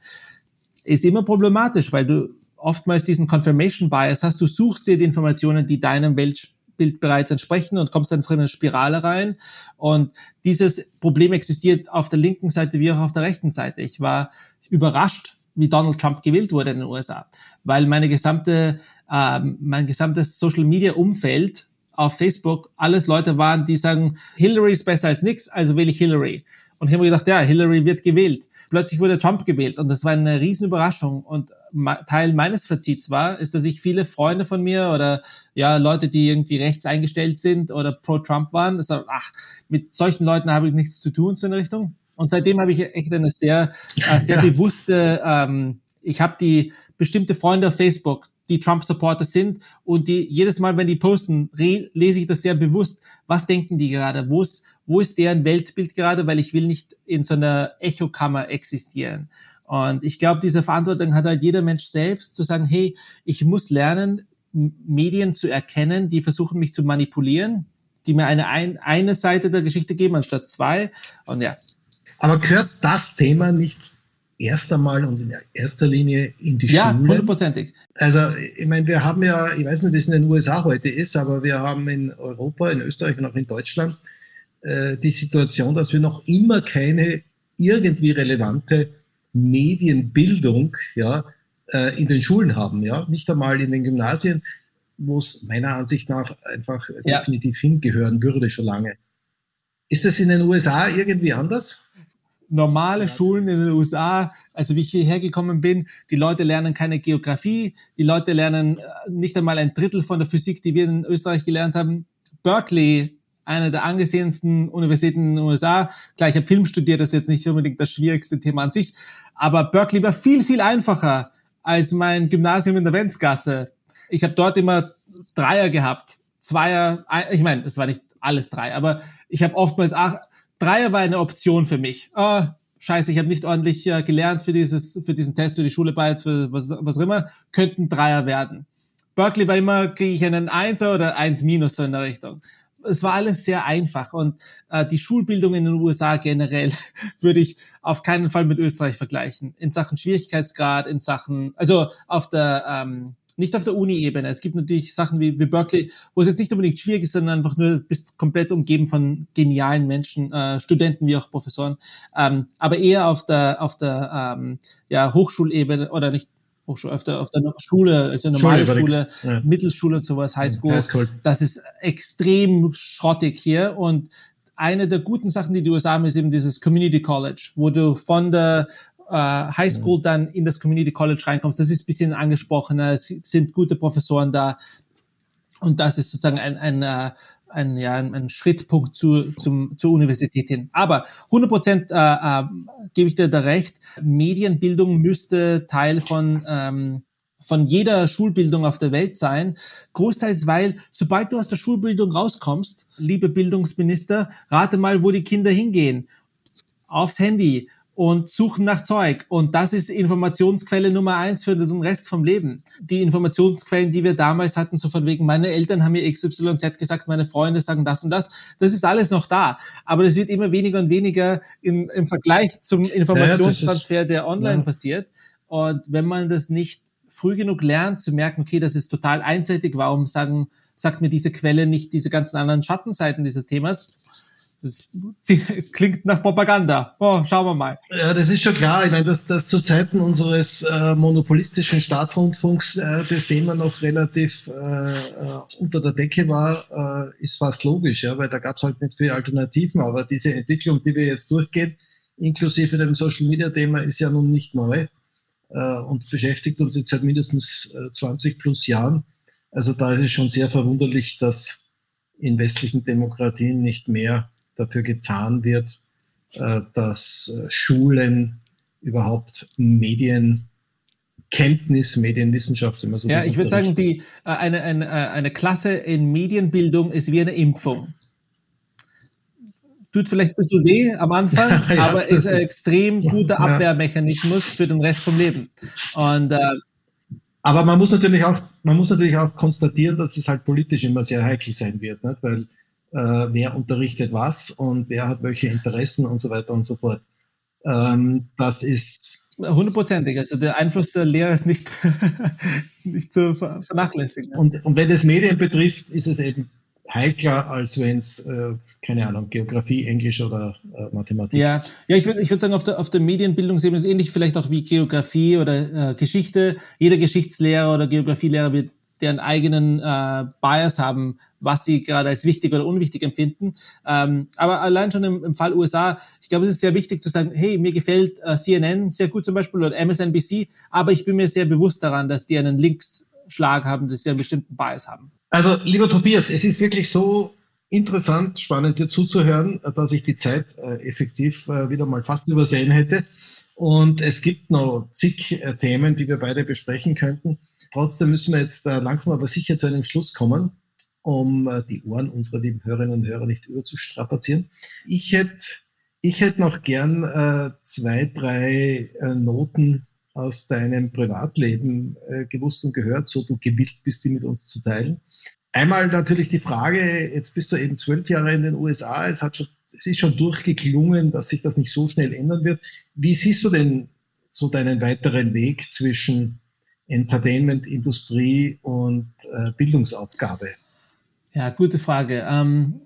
Ist immer problematisch, weil du oftmals diesen Confirmation Bias hast. Du suchst dir die Informationen, die deinem Weltbild bereits entsprechen und kommst dann in eine Spirale rein. Und dieses Problem existiert auf der linken Seite wie auch auf der rechten Seite. Ich war überrascht, wie Donald Trump gewählt wurde in den USA, weil meine gesamte, ähm, mein gesamtes Social Media Umfeld auf Facebook alles Leute waren, die sagen, Hillary ist besser als nix, also wähle ich Hillary. Und ich habe mir gedacht, ja, Hillary wird gewählt. Plötzlich wurde Trump gewählt und das war eine Riesenüberraschung. Und Teil meines Verziehts war, ist, dass ich viele Freunde von mir oder ja Leute, die irgendwie rechts eingestellt sind oder pro Trump waren, das war, ach, mit solchen Leuten habe ich nichts zu tun so in der Richtung. Und seitdem habe ich echt eine sehr, äh, sehr ja. bewusste, ähm, ich habe die bestimmte Freunde auf Facebook, die Trump-Supporter sind und die jedes Mal, wenn die posten, lese ich das sehr bewusst. Was denken die gerade? Wo ist, wo ist deren Weltbild gerade? Weil ich will nicht in so einer Echokammer existieren. Und ich glaube, diese Verantwortung hat halt jeder Mensch selbst zu sagen, hey, ich muss lernen, Medien zu erkennen, die versuchen mich zu manipulieren, die mir eine, eine Seite der Geschichte geben anstatt zwei. Und ja, aber gehört das Thema nicht erst einmal und in erster Linie in die ja, Schule? Ja, hundertprozentig. Also, ich meine, wir haben ja, ich weiß nicht, wie es in den USA heute ist, aber wir haben in Europa, in Österreich und auch in Deutschland äh, die Situation, dass wir noch immer keine irgendwie relevante Medienbildung ja, äh, in den Schulen haben, ja, nicht einmal in den Gymnasien, wo es meiner Ansicht nach einfach ja. definitiv hingehören würde schon lange. Ist das in den USA irgendwie anders? Normale Schulen in den USA, also wie ich hierher gekommen bin, die Leute lernen keine Geografie, die Leute lernen äh, nicht einmal ein Drittel von der Physik, die wir in Österreich gelernt haben. Berkeley, eine der angesehensten Universitäten in den USA. Klar, ich habe Film studiert, das ist jetzt nicht unbedingt das schwierigste Thema an sich, aber Berkeley war viel, viel einfacher als mein Gymnasium in der Wenzgasse. Ich habe dort immer Dreier gehabt, Zweier, ich meine, es war nicht alles drei, aber ich habe oftmals ach, Dreier war eine Option für mich. Oh, scheiße, ich habe nicht ordentlich äh, gelernt für, dieses, für diesen Test, für die Schule bei, für was, was auch immer, könnten Dreier werden. Berkeley war immer, kriege ich einen Einser oder eins Minus so in der Richtung. Es war alles sehr einfach und äh, die Schulbildung in den USA generell würde ich auf keinen Fall mit Österreich vergleichen. In Sachen Schwierigkeitsgrad, in Sachen, also auf der ähm, nicht auf der Uni-Ebene. Es gibt natürlich Sachen wie, wie Berkeley, wo es jetzt nicht unbedingt schwierig ist, sondern einfach nur bist komplett umgeben von genialen Menschen, äh, Studenten wie auch Professoren. Ähm, aber eher auf der, auf der ähm, ja, Hochschulebene oder nicht Hochschule, auf der, auf der Schule, also normale Schule, Schule ja. Mittelschule und sowas, Highschool. Highschool. Das ist extrem schrottig hier und eine der guten Sachen, die die USA haben, ist eben dieses Community College, wo du von der äh, Highschool mhm. dann in das Community College reinkommst. Das ist ein bisschen angesprochener, es sind gute Professoren da und das ist sozusagen ein, ein, äh, ein, ja, ein, ein Schrittpunkt zu, zum, zur Universität hin. Aber 100 Prozent äh, äh, gebe ich dir da recht, Medienbildung müsste Teil von ähm, von jeder Schulbildung auf der Welt sein. Großteils, weil sobald du aus der Schulbildung rauskommst, liebe Bildungsminister, rate mal, wo die Kinder hingehen. Aufs Handy, und suchen nach Zeug. Und das ist Informationsquelle Nummer eins für den Rest vom Leben. Die Informationsquellen, die wir damals hatten, so von wegen, meine Eltern haben mir XYZ gesagt, meine Freunde sagen das und das, das ist alles noch da. Aber das wird immer weniger und weniger in, im Vergleich zum Informationstransfer, der online ja. passiert. Und wenn man das nicht früh genug lernt, zu merken, okay, das ist total einseitig, warum sagen, sagt mir diese Quelle nicht diese ganzen anderen Schattenseiten dieses Themas, das klingt nach Propaganda. Oh, schauen wir mal. Ja, das ist schon klar. Ich meine, dass, dass zu Zeiten unseres äh, monopolistischen Staatsrundfunks äh, das Thema noch relativ äh, äh unter der Decke war, äh, ist fast logisch, ja, weil da gab es halt nicht viele Alternativen. Aber diese Entwicklung, die wir jetzt durchgehen, inklusive dem Social Media Thema, ist ja nun nicht neu äh, und beschäftigt uns jetzt seit mindestens 20 plus Jahren. Also da ist es schon sehr verwunderlich, dass in westlichen Demokratien nicht mehr dafür getan wird, äh, dass äh, Schulen überhaupt Medienkenntnis, Medienwissenschaft, immer so. Ja, ich würde sagen, die, äh, eine, eine, eine Klasse in Medienbildung ist wie eine Impfung. Tut vielleicht ein bisschen weh am Anfang, ja, aber ist ein extrem guter Abwehrmechanismus für den Rest vom Leben. Und äh, aber man muss natürlich auch, man muss natürlich auch konstatieren, dass es halt politisch immer sehr heikel sein wird, nicht? weil wer unterrichtet was und wer hat welche Interessen und so weiter und so fort. Ähm, das ist hundertprozentig. Also der Einfluss der Lehrer ist nicht, nicht zu vernachlässigen. Und, und wenn es Medien betrifft, ist es eben heikler, als wenn es, äh, keine Ahnung, Geografie, Englisch oder äh, Mathematik ja. ist. Ja, ich würde ich würd sagen, auf der, auf der Medienbildungsebene ist es ähnlich vielleicht auch wie Geografie oder äh, Geschichte. Jeder Geschichtslehrer oder Geografielehrer wird deren eigenen äh, Bias haben, was sie gerade als wichtig oder unwichtig empfinden. Ähm, aber allein schon im, im Fall USA, ich glaube, es ist sehr wichtig zu sagen, hey, mir gefällt äh, CNN sehr gut zum Beispiel oder MSNBC, aber ich bin mir sehr bewusst daran, dass die einen Linksschlag haben, dass sie einen bestimmten Bias haben. Also, lieber Tobias, es ist wirklich so interessant, spannend dir zuzuhören, dass ich die Zeit äh, effektiv äh, wieder mal fast übersehen hätte. Und es gibt noch zig äh, Themen, die wir beide besprechen könnten. Trotzdem müssen wir jetzt äh, langsam aber sicher zu einem Schluss kommen, um äh, die Ohren unserer lieben Hörerinnen und Hörer nicht überzustrapazieren. Ich hätte ich hätte noch gern zwei, drei Noten aus deinem Privatleben gewusst und gehört, so du gewillt bist, die mit uns zu teilen. Einmal natürlich die Frage, jetzt bist du eben zwölf Jahre in den USA, es, hat schon, es ist schon durchgeklungen, dass sich das nicht so schnell ändern wird. Wie siehst du denn so deinen weiteren Weg zwischen Entertainment, Industrie und äh, Bildungsaufgabe? Ja, gute Frage. Ähm,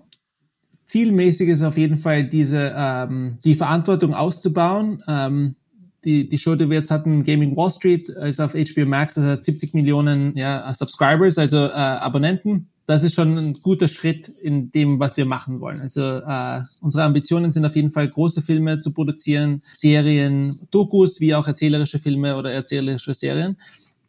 zielmäßig ist auf jeden Fall diese ähm, die Verantwortung auszubauen. Ähm, die, die Show, die wir jetzt hatten, Gaming Wall Street, ist auf HBO Max, das hat 70 Millionen ja, Subscribers, also äh, Abonnenten. Das ist schon ein guter Schritt in dem, was wir machen wollen. Also äh, unsere Ambitionen sind auf jeden Fall, große Filme zu produzieren, Serien, Dokus, wie auch erzählerische Filme oder erzählerische Serien.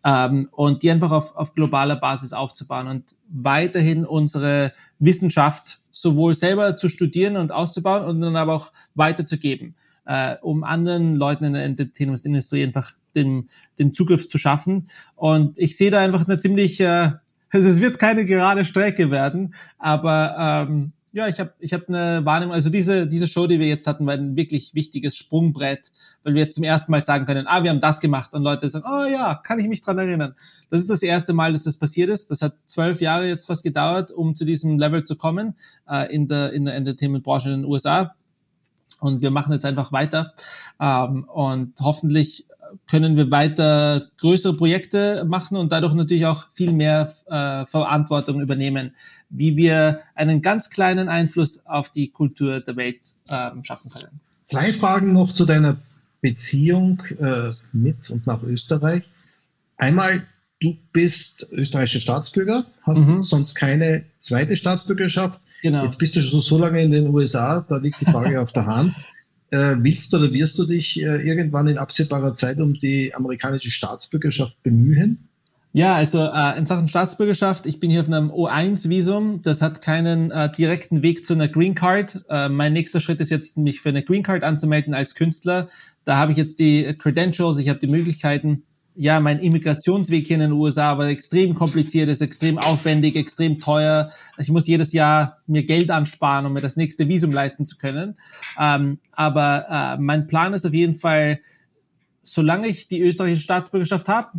Ähm, und die einfach auf, auf globaler Basis aufzubauen und weiterhin unsere Wissenschaft sowohl selber zu studieren und auszubauen und dann aber auch weiterzugeben äh, um anderen Leuten in der Entertainment-Industrie einfach den, den Zugriff zu schaffen. Und ich sehe da einfach eine ziemlich, äh, also es wird keine gerade Strecke werden, aber ähm, ja, ich habe ich hab eine Wahrnehmung, also diese, diese Show, die wir jetzt hatten, war ein wirklich wichtiges Sprungbrett, weil wir jetzt zum ersten Mal sagen können, ah, wir haben das gemacht und Leute sagen, oh ja, kann ich mich dran erinnern. Das ist das erste Mal, dass das passiert ist. Das hat zwölf Jahre jetzt fast gedauert, um zu diesem Level zu kommen äh, in der, in der Entertainment-Branche in den USA. Und wir machen jetzt einfach weiter. Ähm, und hoffentlich können wir weiter größere Projekte machen und dadurch natürlich auch viel mehr äh, Verantwortung übernehmen, wie wir einen ganz kleinen Einfluss auf die Kultur der Welt äh, schaffen können. Zwei Fragen noch zu deiner Beziehung äh, mit und nach Österreich. Einmal, du bist österreichischer Staatsbürger, hast mhm. sonst keine zweite Staatsbürgerschaft. Genau. Jetzt bist du schon so lange in den USA, da liegt die Frage auf der Hand. Äh, willst oder wirst du dich äh, irgendwann in absehbarer Zeit um die amerikanische Staatsbürgerschaft bemühen? Ja, also äh, in Sachen Staatsbürgerschaft, ich bin hier auf einem O1-Visum. Das hat keinen äh, direkten Weg zu einer Green Card. Äh, mein nächster Schritt ist jetzt, mich für eine Green Card anzumelden als Künstler. Da habe ich jetzt die Credentials, ich habe die Möglichkeiten, ja, mein Immigrationsweg hier in den USA war extrem kompliziert, ist extrem aufwendig, extrem teuer. Ich muss jedes Jahr mir Geld ansparen, um mir das nächste Visum leisten zu können. Ähm, aber äh, mein Plan ist auf jeden Fall, solange ich die österreichische Staatsbürgerschaft habe,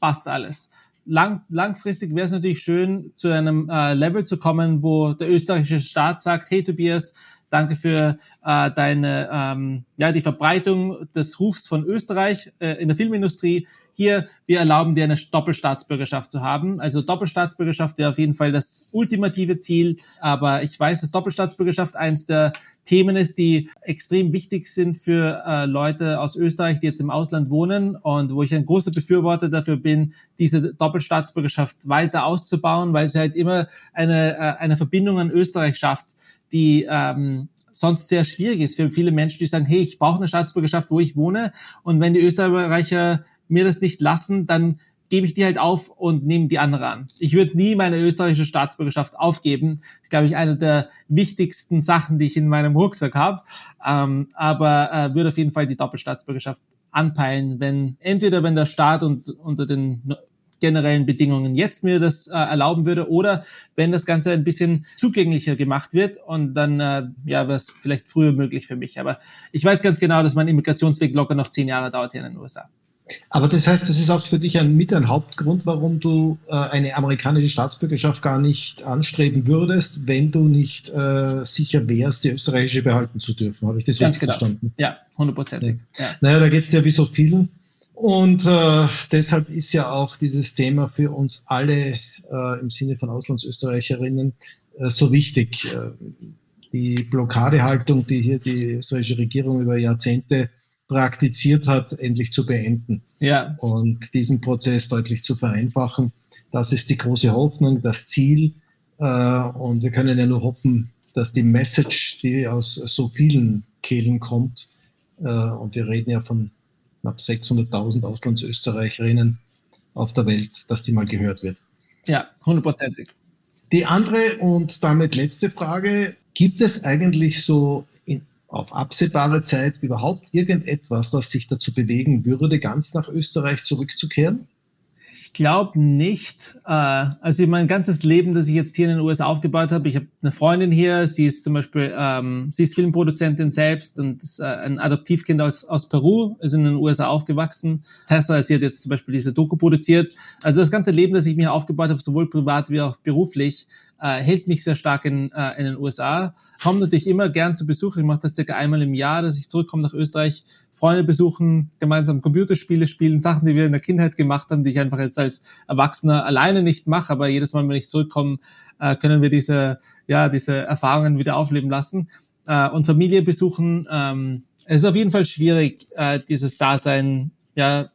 passt alles. Lang, langfristig wäre es natürlich schön, zu einem äh, Level zu kommen, wo der österreichische Staat sagt, hey Tobias, Danke für äh, deine, ähm, ja, die Verbreitung des Rufs von Österreich äh, in der Filmindustrie. Hier, wir erlauben dir eine Doppelstaatsbürgerschaft zu haben. Also Doppelstaatsbürgerschaft wäre auf jeden Fall das ultimative Ziel. Aber ich weiß, dass Doppelstaatsbürgerschaft eins der Themen ist, die extrem wichtig sind für äh, Leute aus Österreich, die jetzt im Ausland wohnen und wo ich ein großer Befürworter dafür bin, diese Doppelstaatsbürgerschaft weiter auszubauen, weil sie halt immer eine, äh, eine Verbindung an Österreich schafft die ähm, sonst sehr schwierig ist für viele Menschen, die sagen, hey, ich brauche eine Staatsbürgerschaft, wo ich wohne. Und wenn die Österreicher mir das nicht lassen, dann gebe ich die halt auf und nehme die andere an. Ich würde nie meine österreichische Staatsbürgerschaft aufgeben. Das ist, glaube ich, eine der wichtigsten Sachen, die ich in meinem Rucksack habe. Ähm, aber äh, würde auf jeden Fall die Doppelstaatsbürgerschaft anpeilen, wenn entweder wenn der Staat und unter den generellen Bedingungen jetzt mir das äh, erlauben würde oder wenn das Ganze ein bisschen zugänglicher gemacht wird und dann äh, ja wäre es vielleicht früher möglich für mich. Aber ich weiß ganz genau, dass mein Immigrationsweg locker noch zehn Jahre dauert hier in den USA. Aber das heißt, das ist auch für dich ein, mit ein Hauptgrund, warum du äh, eine amerikanische Staatsbürgerschaft gar nicht anstreben würdest, wenn du nicht äh, sicher wärst, die österreichische behalten zu dürfen. Habe ich das Ganz richtig genau. verstanden? Ja, hundertprozentig. Ja. Naja, da geht es ja wie so vielen. Und äh, deshalb ist ja auch dieses Thema für uns alle äh, im Sinne von Auslandsösterreicherinnen äh, so wichtig. Äh, die Blockadehaltung, die hier die österreichische Regierung über Jahrzehnte praktiziert hat, endlich zu beenden. Ja. Und diesen Prozess deutlich zu vereinfachen. Das ist die große Hoffnung, das Ziel. Äh, und wir können ja nur hoffen, dass die Message, die aus so vielen Kehlen kommt, äh, und wir reden ja von knapp 600.000 Auslandsösterreicherinnen auf der Welt, dass die mal gehört wird. Ja, hundertprozentig. Die andere und damit letzte Frage, gibt es eigentlich so in, auf absehbare Zeit überhaupt irgendetwas, das sich dazu bewegen würde, ganz nach Österreich zurückzukehren? Ich glaube nicht. Äh, also mein ganzes Leben, das ich jetzt hier in den USA aufgebaut habe, ich habe eine Freundin hier, sie ist zum Beispiel, ähm, sie ist Filmproduzentin selbst und ist äh, ein Adoptivkind aus, aus Peru, ist in den USA aufgewachsen. Tessa, sie hat jetzt zum Beispiel diese Doku produziert. Also das ganze Leben, das ich mir aufgebaut habe, sowohl privat wie auch beruflich, äh, hält mich sehr stark in, äh, in den USA. Komme natürlich immer gern zu Besuch. Ich mache das circa einmal im Jahr, dass ich zurückkomme nach Österreich, Freunde besuchen, gemeinsam Computerspiele spielen, Sachen, die wir in der Kindheit gemacht haben, die ich einfach jetzt als Erwachsener alleine nicht mache. Aber jedes Mal, wenn ich zurückkomme, äh, können wir diese, ja, diese Erfahrungen wieder aufleben lassen. Äh, und Familie besuchen. Ähm, es ist auf jeden Fall schwierig, äh, dieses Dasein, ja,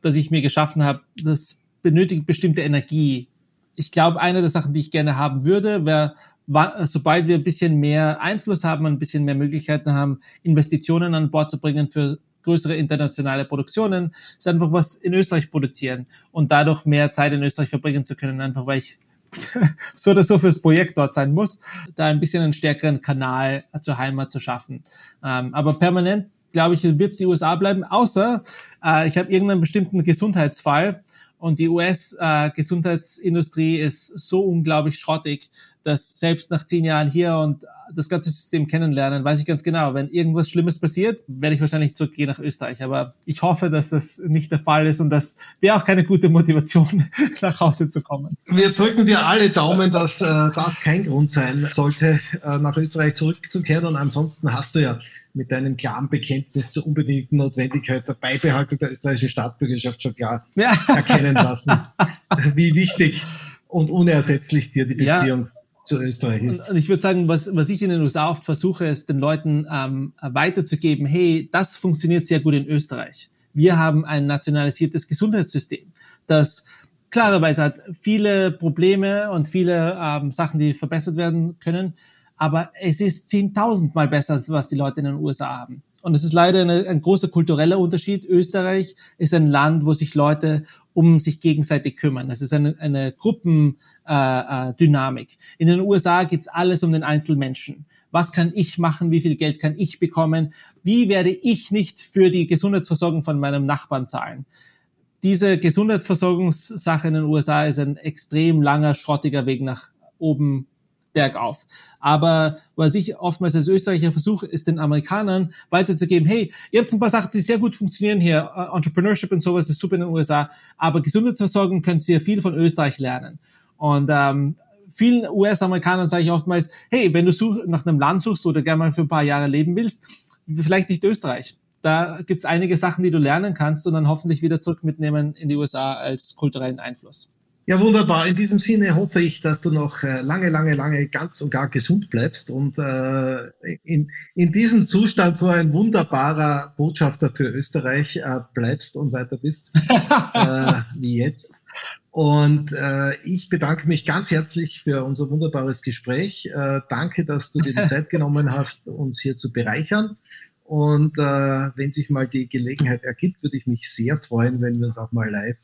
das ich mir geschaffen habe. Das benötigt bestimmte Energie, ich glaube, eine der Sachen, die ich gerne haben würde, wäre, sobald wir ein bisschen mehr Einfluss haben, ein bisschen mehr Möglichkeiten haben, Investitionen an Bord zu bringen für größere internationale Produktionen, ist einfach was in Österreich produzieren und dadurch mehr Zeit in Österreich verbringen zu können, einfach weil ich so oder so fürs Projekt dort sein muss, da ein bisschen einen stärkeren Kanal zur Heimat zu schaffen. Ähm, aber permanent, glaube ich, wird es die USA bleiben, außer äh, ich habe irgendeinen bestimmten Gesundheitsfall, und die US-Gesundheitsindustrie äh, ist so unglaublich schrottig, dass selbst nach zehn Jahren hier und das ganze System kennenlernen, weiß ich ganz genau, wenn irgendwas Schlimmes passiert, werde ich wahrscheinlich zurückgehen nach Österreich. Aber ich hoffe, dass das nicht der Fall ist und das wäre auch keine gute Motivation, nach Hause zu kommen. Wir drücken dir alle Daumen, dass äh, das kein Grund sein sollte, äh, nach Österreich zurückzukehren. Und ansonsten hast du ja mit deinem klaren Bekenntnis zur unbedingten Notwendigkeit der Beibehaltung der österreichischen Staatsbürgerschaft schon klar ja. erkennen lassen, wie wichtig und unersetzlich dir die Beziehung ja. zu Österreich ist. Und ich würde sagen, was, was ich in den USA oft versuche, ist den Leuten ähm, weiterzugeben, hey, das funktioniert sehr gut in Österreich. Wir haben ein nationalisiertes Gesundheitssystem, das klarerweise hat viele Probleme und viele ähm, Sachen, die verbessert werden können aber es ist zehntausendmal besser, als was die Leute in den USA haben. Und es ist leider eine, ein großer kultureller Unterschied. Österreich ist ein Land, wo sich Leute um sich gegenseitig kümmern. Das ist eine, eine Gruppendynamik. Äh, äh in den USA geht's alles um den Einzelmenschen. Was kann ich machen? Wie viel Geld kann ich bekommen? Wie werde ich nicht für die Gesundheitsversorgung von meinem Nachbarn zahlen? Diese Gesundheitsversorgungssache in den USA ist ein extrem langer, schrottiger Weg nach oben bergauf. Aber was ich oftmals als Österreicher versuche, ist den Amerikanern weiterzugeben, hey, ihr habt ein paar Sachen, die sehr gut funktionieren hier, uh, Entrepreneurship und sowas ist super in den USA, aber Gesundheitsversorgung könnt ihr viel von Österreich lernen. Und ähm, vielen US-Amerikanern sage ich oftmals, hey, wenn du such, nach einem Land suchst oder gerne mal für ein paar Jahre leben willst, vielleicht nicht Österreich. Da gibt's einige Sachen, die du lernen kannst und dann hoffentlich wieder zurück mitnehmen in die USA als kulturellen Einfluss. Ja, wunderbar. In diesem Sinne hoffe ich, dass du noch äh, lange, lange, lange ganz und gar gesund bleibst und äh, in, in diesem Zustand so ein wunderbarer Botschafter für Österreich äh, bleibst und weiter bist, äh, wie jetzt. Und äh, ich bedanke mich ganz herzlich für unser wunderbares Gespräch. Äh, danke, dass du dir die Zeit genommen hast, uns hier zu bereichern. Und äh, wenn sich mal die Gelegenheit ergibt, würde ich mich sehr freuen, wenn wir uns auch mal live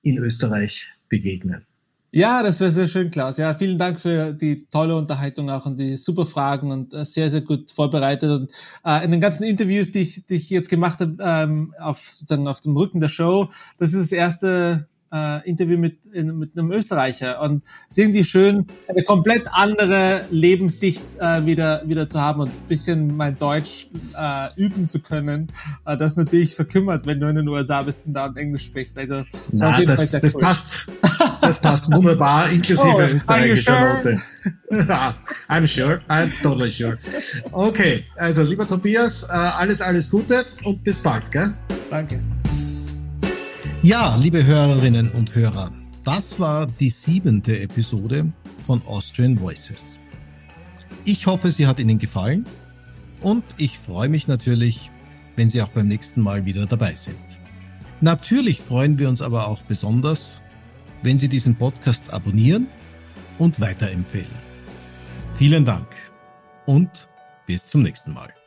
in Österreich begegnen. Ja, das wäre sehr schön, Klaus. Ja, vielen Dank für die tolle Unterhaltung auch und die super Fragen und äh, sehr, sehr gut vorbereitet. Und äh, in den ganzen Interviews, die ich, die ich jetzt gemacht habe, ähm, auf sozusagen auf dem Rücken der Show, das ist das erste äh, Interview mit, in, mit einem Österreicher und es ist irgendwie schön, eine komplett andere Lebenssicht äh, wieder, wieder zu haben und ein bisschen mein Deutsch äh, üben zu können. Äh, das natürlich verkümmert, wenn du in den USA bist und da und Englisch sprichst. Also Na, das, das cool. passt. Das passt wunderbar, inklusive oh, österreichischer? Note. I'm sure, I'm totally sure. Okay, also lieber Tobias, äh, alles, alles Gute und bis bald, gell? Danke. Ja, liebe Hörerinnen und Hörer, das war die siebente Episode von Austrian Voices. Ich hoffe, sie hat Ihnen gefallen und ich freue mich natürlich, wenn Sie auch beim nächsten Mal wieder dabei sind. Natürlich freuen wir uns aber auch besonders, wenn Sie diesen Podcast abonnieren und weiterempfehlen. Vielen Dank und bis zum nächsten Mal.